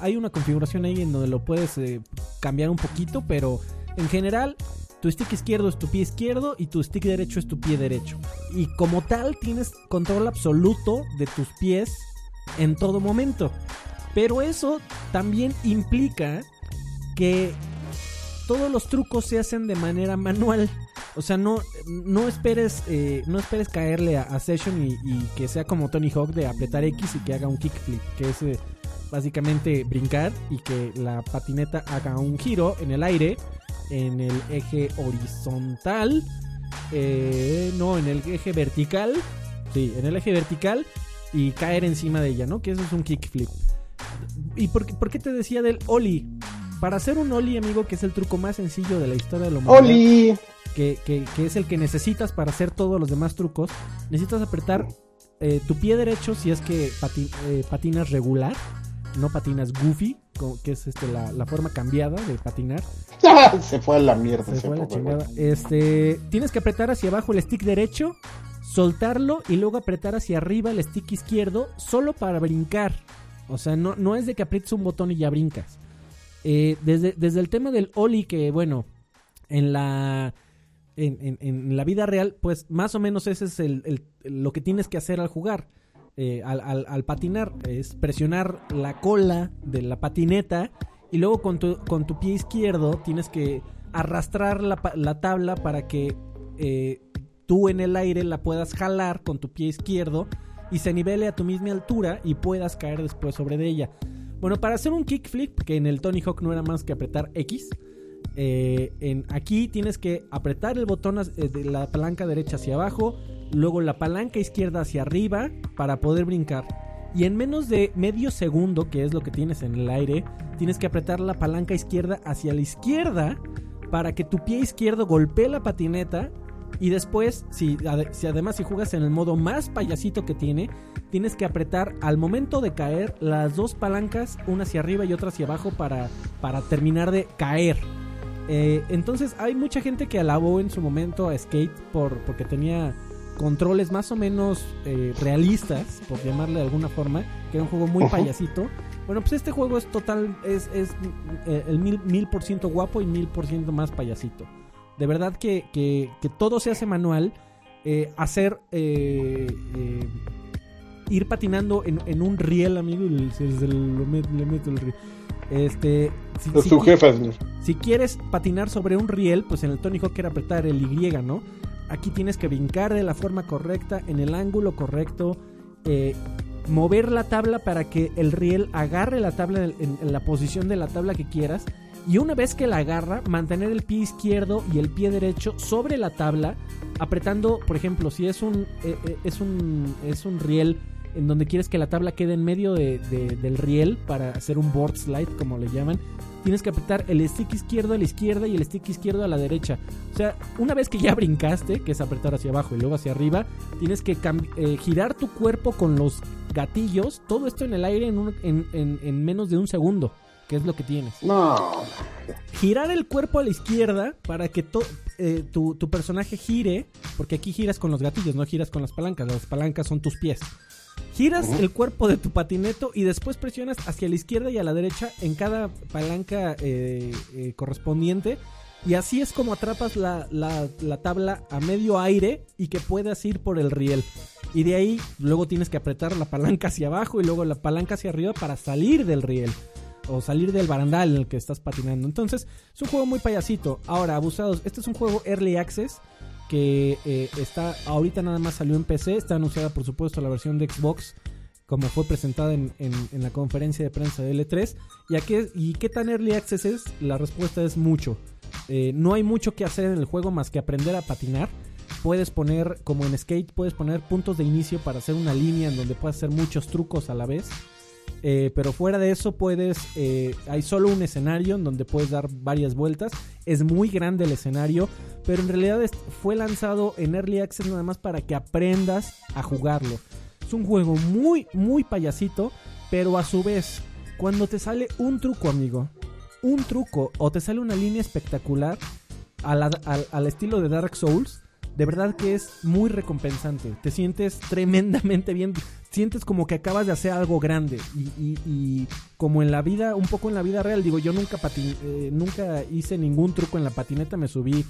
hay una configuración ahí en donde lo puedes eh, cambiar un poquito, pero en general tu stick izquierdo es tu pie izquierdo y tu stick derecho es tu pie derecho. Y como tal tienes control absoluto de tus pies en todo momento. Pero eso también implica que todos los trucos se hacen de manera manual. O sea, no, no esperes eh, no esperes caerle a, Session y, que sea como Tony Hawk de apretar X y que haga un kickflip, que es eh, básicamente brincar y que la patineta haga un giro en el aire, en el eje horizontal, eh, no, en el eje vertical, sí, en el eje vertical y caer encima de ella, ¿no? Que eso es un kickflip. ¿Y por, por qué te decía del Oli? Para hacer un Oli, amigo, que es el truco más sencillo de la historia de la humanidad. ¡Oli! Que, que, es el que necesitas para hacer todos los demás trucos. Necesitas apretar eh, tu pie derecho si es que eh, patinas regular, no patinas goofy, que es este, la, forma cambiada de patinar. se fue a la mierda. Se, fue a la chingada. Este, tienes que apretar hacia abajo el stick derecho, soltarlo y luego apretar hacia arriba el stick izquierdo solo para brincar. O sea, no, no es de que aprietes un botón y ya brincas. Eh, desde, desde el tema del Oli, que bueno, en la, en, la vida real, pues más o menos ese es el, lo que tienes que hacer al jugar. Eh, al, patinar, es presionar la cola de la patineta y luego con tu, pie izquierdo tienes que arrastrar la, tabla para que eh, tú en el aire la puedas jalar con tu pie izquierdo y se nivele a tu misma altura y puedas caer después sobre de ella. Bueno, para hacer un kickflip, que en el Tony Hawk no era más que apretar X, eh, aquí tienes que apretar el botón de la palanca derecha hacia abajo, luego la palanca izquierda hacia arriba para poder brincar. Y en menos de medio segundo, que es lo que tienes en el aire, tienes que apretar la palanca izquierda hacia la izquierda para que tu pie izquierdo golpee la patineta y después, si, si, además si juegas en el modo más payasito que tiene, tienes que apretar al momento de caer las dos palancas, una hacia arriba y otra hacia abajo para, para terminar de caer. Eh, entonces hay mucha gente que alabó en su momento a Skate por, porque tenía controles más o menos eh, realistas, por llamarle de alguna forma, que era un juego muy payasito. Bueno, pues este juego es total, es, es eh, el mil, mil por ciento guapo y mil por ciento más payasito. De verdad que, que, todo se hace manual. Eh, hacer. Eh, ir patinando en, un riel, amigo. Y le meto el riel. Este. Si, si, si quieres patinar sobre un riel, pues en el Tony Hawk era apretar el Y, ¿no? Aquí tienes que brincar de la forma correcta, en el ángulo correcto. mover la tabla para que el riel agarre la tabla en, la posición de la tabla que quieras y una vez que la agarra, mantener el pie izquierdo y el pie derecho sobre la tabla, apretando, por ejemplo, si es un, eh, eh, es un, es un riel en donde quieres que la tabla quede en medio de, del riel para hacer un board slide, como le llaman, tienes que apretar el stick izquierdo a la izquierda y el stick izquierdo a la derecha. O sea, una vez que ya brincaste, que es apretar hacia abajo y luego hacia arriba, tienes que eh, girar tu cuerpo con los gatillos, todo esto en el aire en, en, en menos de un segundo. ¿Qué es lo que tienes? No. girar el cuerpo a la izquierda para que eh, tu, tu, personaje gire, porque aquí giras con los gatillos, no giras con las palancas, las palancas son tus pies. Giras el cuerpo de tu patineto y después presionas hacia la izquierda y a la derecha en cada palanca eh, eh, correspondiente. Y así es como atrapas la, la, la, tabla a medio aire y que puedas ir por el riel. Y de ahí luego tienes que apretar la palanca hacia abajo y luego la palanca hacia arriba para salir del riel o salir del barandal en el que estás patinando. Entonces, es un juego muy payasito. Ahora, abusados, este es un juego early access que eh, está ahorita nada más salió en PC, está anunciada por supuesto la versión de Xbox como fue presentada en, la conferencia de prensa de L3. ¿Y, qué, ¿Y qué tan early access es? La respuesta es mucho. Eh, no hay mucho que hacer en el juego más que aprender a patinar. Puedes poner, como en skate, puedes poner puntos de inicio para hacer una línea en donde puedes hacer muchos trucos a la vez. Eh, pero fuera de eso puedes, eh, hay solo un escenario en donde puedes dar varias vueltas. Es muy grande el escenario, pero en realidad fue lanzado en Early Access nada más para que aprendas a jugarlo. Es un juego muy, muy payasito, pero a su vez, cuando te sale un truco, amigo, un truco o te sale una línea espectacular al estilo de Dark Souls, de verdad que es muy recompensante. Te sientes tremendamente bien. Sientes como que acabas de hacer algo grande. Y, como en la vida, un poco en la vida real, digo, yo nunca, eh, nunca hice ningún truco en la patineta. Me subí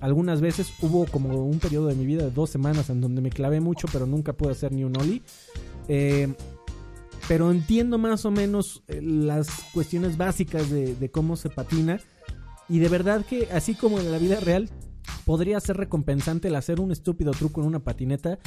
algunas veces. Hubo como un periodo de mi vida de dos semanas en donde me clavé mucho, pero nunca pude hacer ni un ollie. Eh, pero entiendo más o menos eh, las cuestiones básicas de cómo se patina. Y de verdad que así como en la vida real, podría ser recompensante el hacer un estúpido truco en una patineta.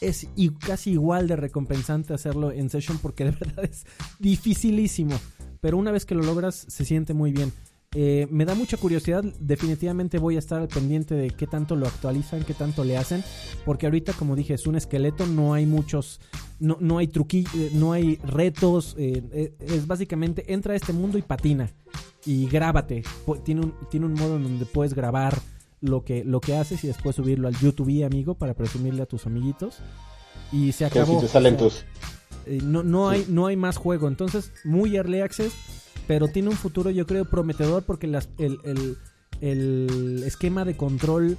Es casi igual de recompensante hacerlo en session porque de verdad es dificilísimo. Pero una vez que lo logras se siente muy bien. Eh, me da mucha curiosidad, definitivamente voy a estar al pendiente de qué tanto lo actualizan, qué tanto le hacen, porque ahorita como dije es un esqueleto, no hay muchos, no, no hay truquillos, eh, no hay retos, eh, es básicamente entra a este mundo y patina y grábate, tiene un, tiene un modo en donde puedes grabar lo que, lo que haces y después subirlo al YouTube, amigo, para presumirle a tus amiguitos. Y se acabó. Eh, no, no, hay, no hay más juego. Entonces, muy early access, pero tiene un futuro, yo creo, prometedor porque las, el, el, el esquema de control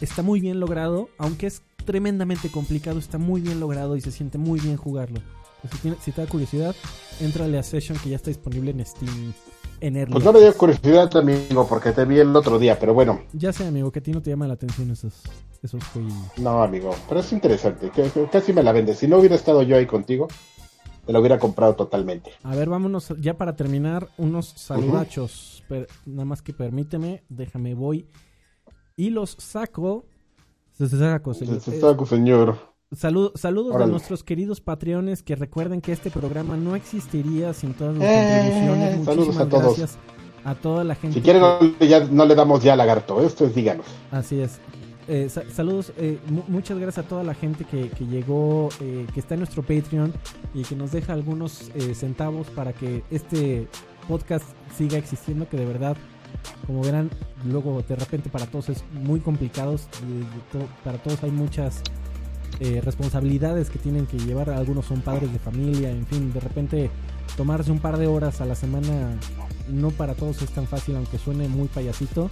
está muy bien logrado, aunque es tremendamente complicado, está muy bien logrado y se siente muy bien jugarlo. Si, si te da curiosidad, entrale a Session que ya está disponible en Steam pues no me dio curiosidad, amigo, porque te vi el otro día, pero bueno. Ya sé, amigo, que a ti no te llama la atención esos, esos juegos. No, amigo, pero es interesante. casi me la vendes. Si no hubiera estado yo ahí contigo, te lo hubiera comprado totalmente. A ver, vámonos ya para terminar, unos saludachos. nada más que permíteme, déjame, voy y los saco. Se saco, señor. Se saco, señor saludos a nuestros queridos patreones que recuerden que este programa no existiría sin todas las eh, contribuciones. saludos a todos. gracias a toda la gente. Si quieren, no, le damos ya lagarto, esto es díganos. Así es. Eh, saludos, eh, muchas gracias a toda la gente que, llegó, que está en nuestro Patreon y que nos deja algunos centavos para que este podcast siga existiendo, que de verdad, como verán, luego de repente para todos es muy complicado, para todos hay muchas eh, responsabilidades que tienen que llevar. Algunos son padres de familia, en fin, de repente tomarse un par de horas a la semana no para todos es tan fácil, aunque suene muy payasito.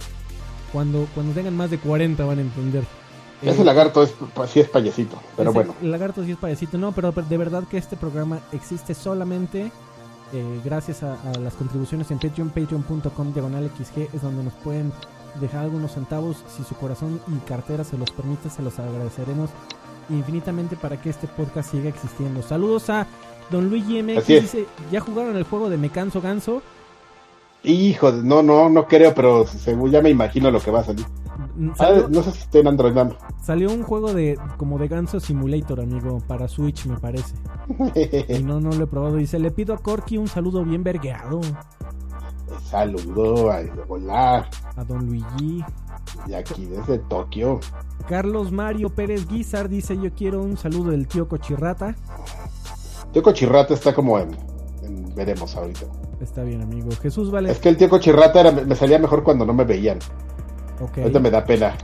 Cuando, cuando tengan más de 40 van a entender. Ese lagarto es, sí es payasito, pero bueno. El lagarto sí es payasito, no, pero, de verdad que este programa existe solamente eh, gracias a, a, las contribuciones en Patreon, patreon.com diagonal XG, es donde nos pueden dejar algunos centavos. Si su corazón y cartera se los permite, se los agradeceremos infinitamente para que este podcast siga existiendo. Saludos a Don Luigi M que dice, ¿ya jugaron el juego de Me Canso Ganso? Hijo, no, no, no creo, pero según ya me imagino lo que va a salir. Mm, ah, no sé si está en Android Salió un juego de como de Ganso Simulator, amigo, para Switch, me parece. y no, no lo he probado. Dice, le pido a Corky un saludo bien vergueado. Saludo a volar. A Don Luigi. Y aquí desde Tokio. Carlos Mario Pérez Guizar dice: Yo quiero un saludo del tío Cochirrata. Tío Cochirrata está como en, veremos ahorita. Está bien, amigo. Jesús Vale. Es que el tío Cochirrata me salía mejor cuando no me veían. Ok. Ahorita me da pena.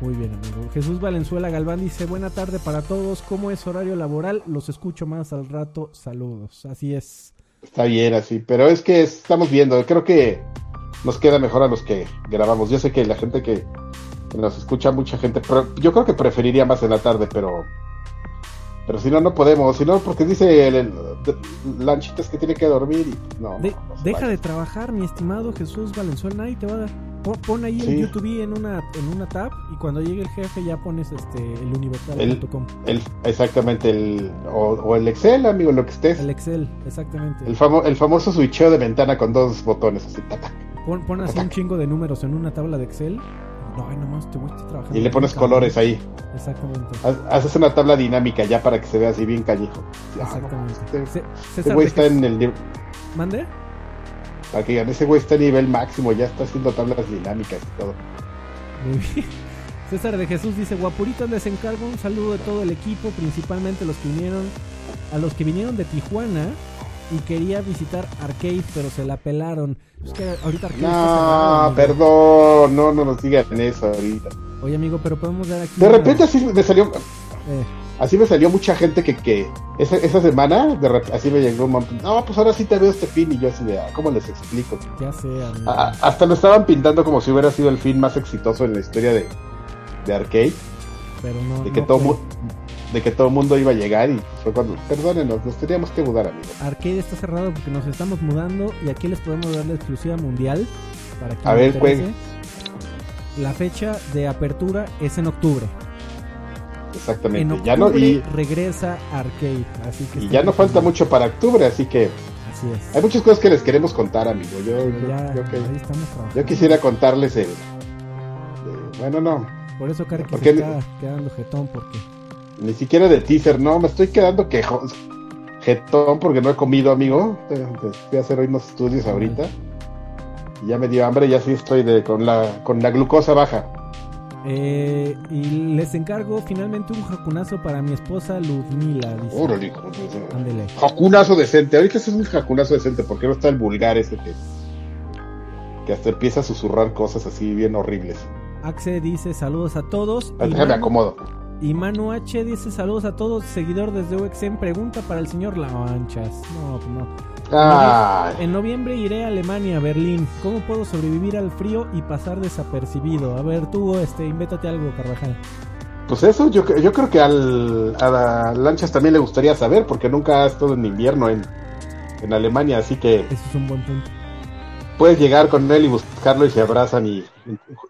Muy bien, amigo. Jesús Valenzuela Galván dice: Buena tarde para todos. ¿Cómo es horario laboral? Los escucho más al rato. Saludos. Así es. Está bien, así. Pero es que estamos viendo. Creo que nos queda mejor a los que grabamos. Yo sé que la gente que, nos escucha, mucha gente, pero yo creo que preferiría más en la tarde, pero pero si no, no podemos. Si no, porque dice el, el, Lanchitas que tiene que dormir. Y, no, De- deja de trabajar, mi estimado Jesús Valenzuela. Nadie te va a dar. Pon, ahí Sí. el YouTube en una, en una tab y cuando llegue el jefe ya pones este el universal.com. El, exactamente, el, o, o el Excel, amigo, lo que estés. El El, Excel, exactamente. famo- el famoso switcheo de ventana con dos botones, así, ta, ta. Pon, pon así un chingo de números en una tabla de Excel. No, ay, nomás te voy a estar trabajando. y le pones colores ahí. Exactamente. Ha- Haces una tabla dinámica ya para que se vea así bien. Ah, Exactamente. Este, Ce- este César güey está en el. ¿Mande? Para que ese güey está a nivel máximo, ya está haciendo tablas dinámicas y todo. Muy bien. César de Jesús dice, guapuritos les encargo un saludo de todo el equipo, principalmente los que vinieron, a los que vinieron de Tijuana y quería visitar Arcade, pero se la pelaron. Es que ahorita Arcade está cerrado, No, perdón, no, no nos digan eso ahorita. Oye amigo, pero podemos dar aquí. De una- repente así me salió, Eh, así me salió mucha gente que, que esa, esa semana, de rep- así me llegó un montón. No, pues ahora sí te veo este fin y yo así de, ah, ¿cómo les explico? ya sé, amigo. A- hasta lo estaban pintando como si hubiera sido el fin más exitoso en la historia de, de Arcade, pero no. de que no todo fue. De que todo mundo iba a llegar y fue cuando, perdónenos, nos teníamos que mudar, amigo. Arcade está cerrado porque nos estamos mudando y aquí les podemos dar la exclusiva mundial para que A ver, pues. La fecha de apertura es en octubre. Exactamente. En octubre ya no, y, regresa Arcade, así que y ya no falta mucho para octubre, así que Así es. hay muchas cosas que les queremos contar, amigo. Yo, ya, yo que- ahí estamos trabajando. yo quisiera contarles el... bueno, no, Por eso Karki ¿Por se está quedando jetón porque ni siquiera de teaser, no, me estoy quedando quejo, jetón porque no he comido, amigo. Fui a hacer hoy unos estudios ahorita. Y ya me dio hambre ya sí estoy de, con, la, con la glucosa baja. eh, y les encargo finalmente un jacunazo para mi esposa Luzmila. Dice. Órale, Ándele. Jacunazo decente. Ahorita es un jacunazo decente porque no está el vulgar ese que, que hasta empieza a susurrar cosas así bien horribles. Axe dice saludos a todos. Ah, Y Déjame acomodo. Y Manu H dice saludos a todos, seguidor desde UXM. Pregunta para el señor Lavanchas. No, pues no. Ay, En noviembre iré a Alemania, Berlín. ¿Cómo puedo sobrevivir al frío y pasar desapercibido? A ver, tú, este, invéntate algo, Carvajal. pues eso yo, yo creo que al, a la Lanchas también le gustaría saber porque nunca ha estado en invierno en, en Alemania, así que Eso es un buen punto. Puedes llegar con él y buscarlo y se abrazan y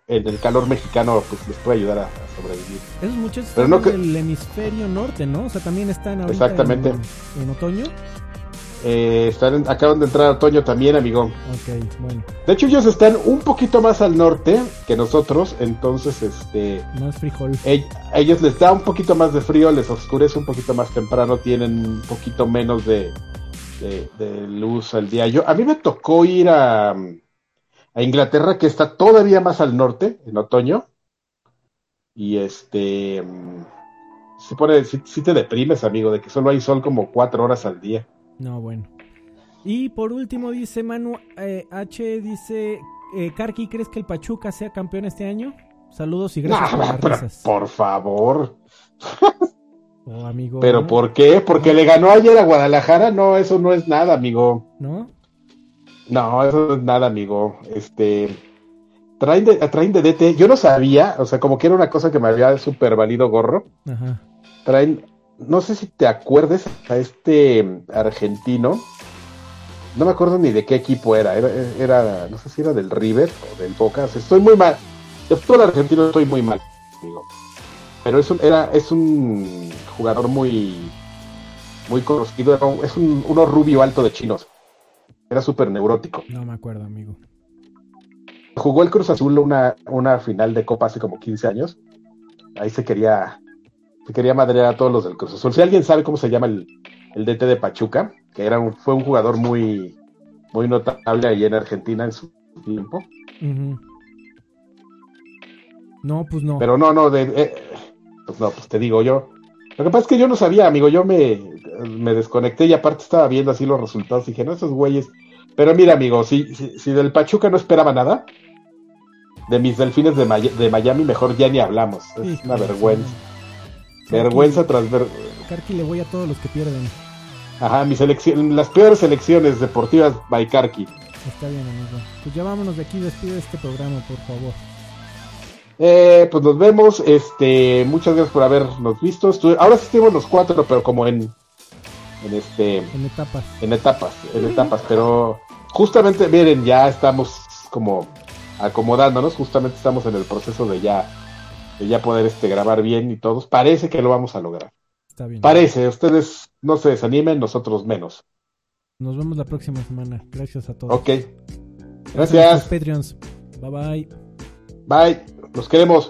en, el calor mexicano pues les puede ayudar a, a sobrevivir. Esos muchachos Pero no que- el hemisferio norte, ¿no? O sea, también están ahorita Exactamente. En, en otoño. Eh, están en- acaban de entrar a otoño también, amigo. Ok, bueno. De hecho ellos están un poquito más al norte que nosotros, entonces este Más frijol. a ellos les da un poquito más de frío, les oscurece un poquito más temprano, tienen un poquito menos de, de- de luz al día. Yo, a mí me tocó ir a, a Inglaterra, que está todavía más al norte, en otoño. Y este mm, se pone, si, te deprimes, amigo, de que solo hay sol como cuatro horas al día. No, bueno. Y por último dice Manu eh, H, dice, eh, Karki, ¿crees que el Pachuca sea campeón este año? Saludos y gracias por las risas. por favor. Oh, amigo. ¿Pero por qué? ¿Porque le ganó ayer a Guadalajara? No, eso no es nada, amigo. ¿No? No, eso no es nada, amigo. Este. Traen de, traen de DT. Yo no sabía, o sea, como que era una cosa que me había super valido gorro. Ajá. Traen. No sé si te acuerdes a este argentino. No me acuerdo ni de qué equipo era. Era, era no sé si era del River o del Boca. O sea, estoy muy mal. De fútbol argentino estoy muy mal, amigo. Pero es un, era, es un jugador muy, muy conocido. Era un- es un, uno rubio alto de chinos. Era súper neurótico. No me acuerdo, amigo. Jugó el Cruz Azul una, una final de Copa hace como 15 años. Ahí se quería, se quería madrear a todos los del Cruz Azul. Si alguien sabe cómo se llama el, el DT de Pachuca, que era un, fue un jugador muy, muy notable ahí en Argentina en su tiempo. No, pues no. Pero no, no, de, eh, pues no, pues te digo yo. Lo que pasa es que yo no sabía, amigo, yo me, me desconecté y aparte estaba viendo así los resultados y dije, no, esos güeyes. Pero mira, amigo, si, si, si del Pachuca no esperaba nada, de mis delfines de, May- de Miami mejor ya ni hablamos. Es una vergüenza. Vergüenza tras ver. Karki le voy a todos los que pierden. Ajá, mis las peores elecciones deportivas by Karki. Está bien, amigo. Pues ya vámonos de aquí, despide este programa, por favor. Eh, pues nos vemos. Este, muchas gracias por habernos visto. Estuve- ahora sí estuvimos los cuatro, pero como en, en este, En etapas. en etapas, en etapas. Pero justamente, miren, ya estamos como acomodándonos. Justamente estamos en el proceso de ya, de ya poder este grabar bien y todos. Parece que lo vamos a lograr. Está bien. Parece. Ustedes no se desanimen, nosotros menos. Nos vemos la próxima semana. Gracias a todos. Ok. Gracias. Patreons. Bye bye. Bye. Los queremos.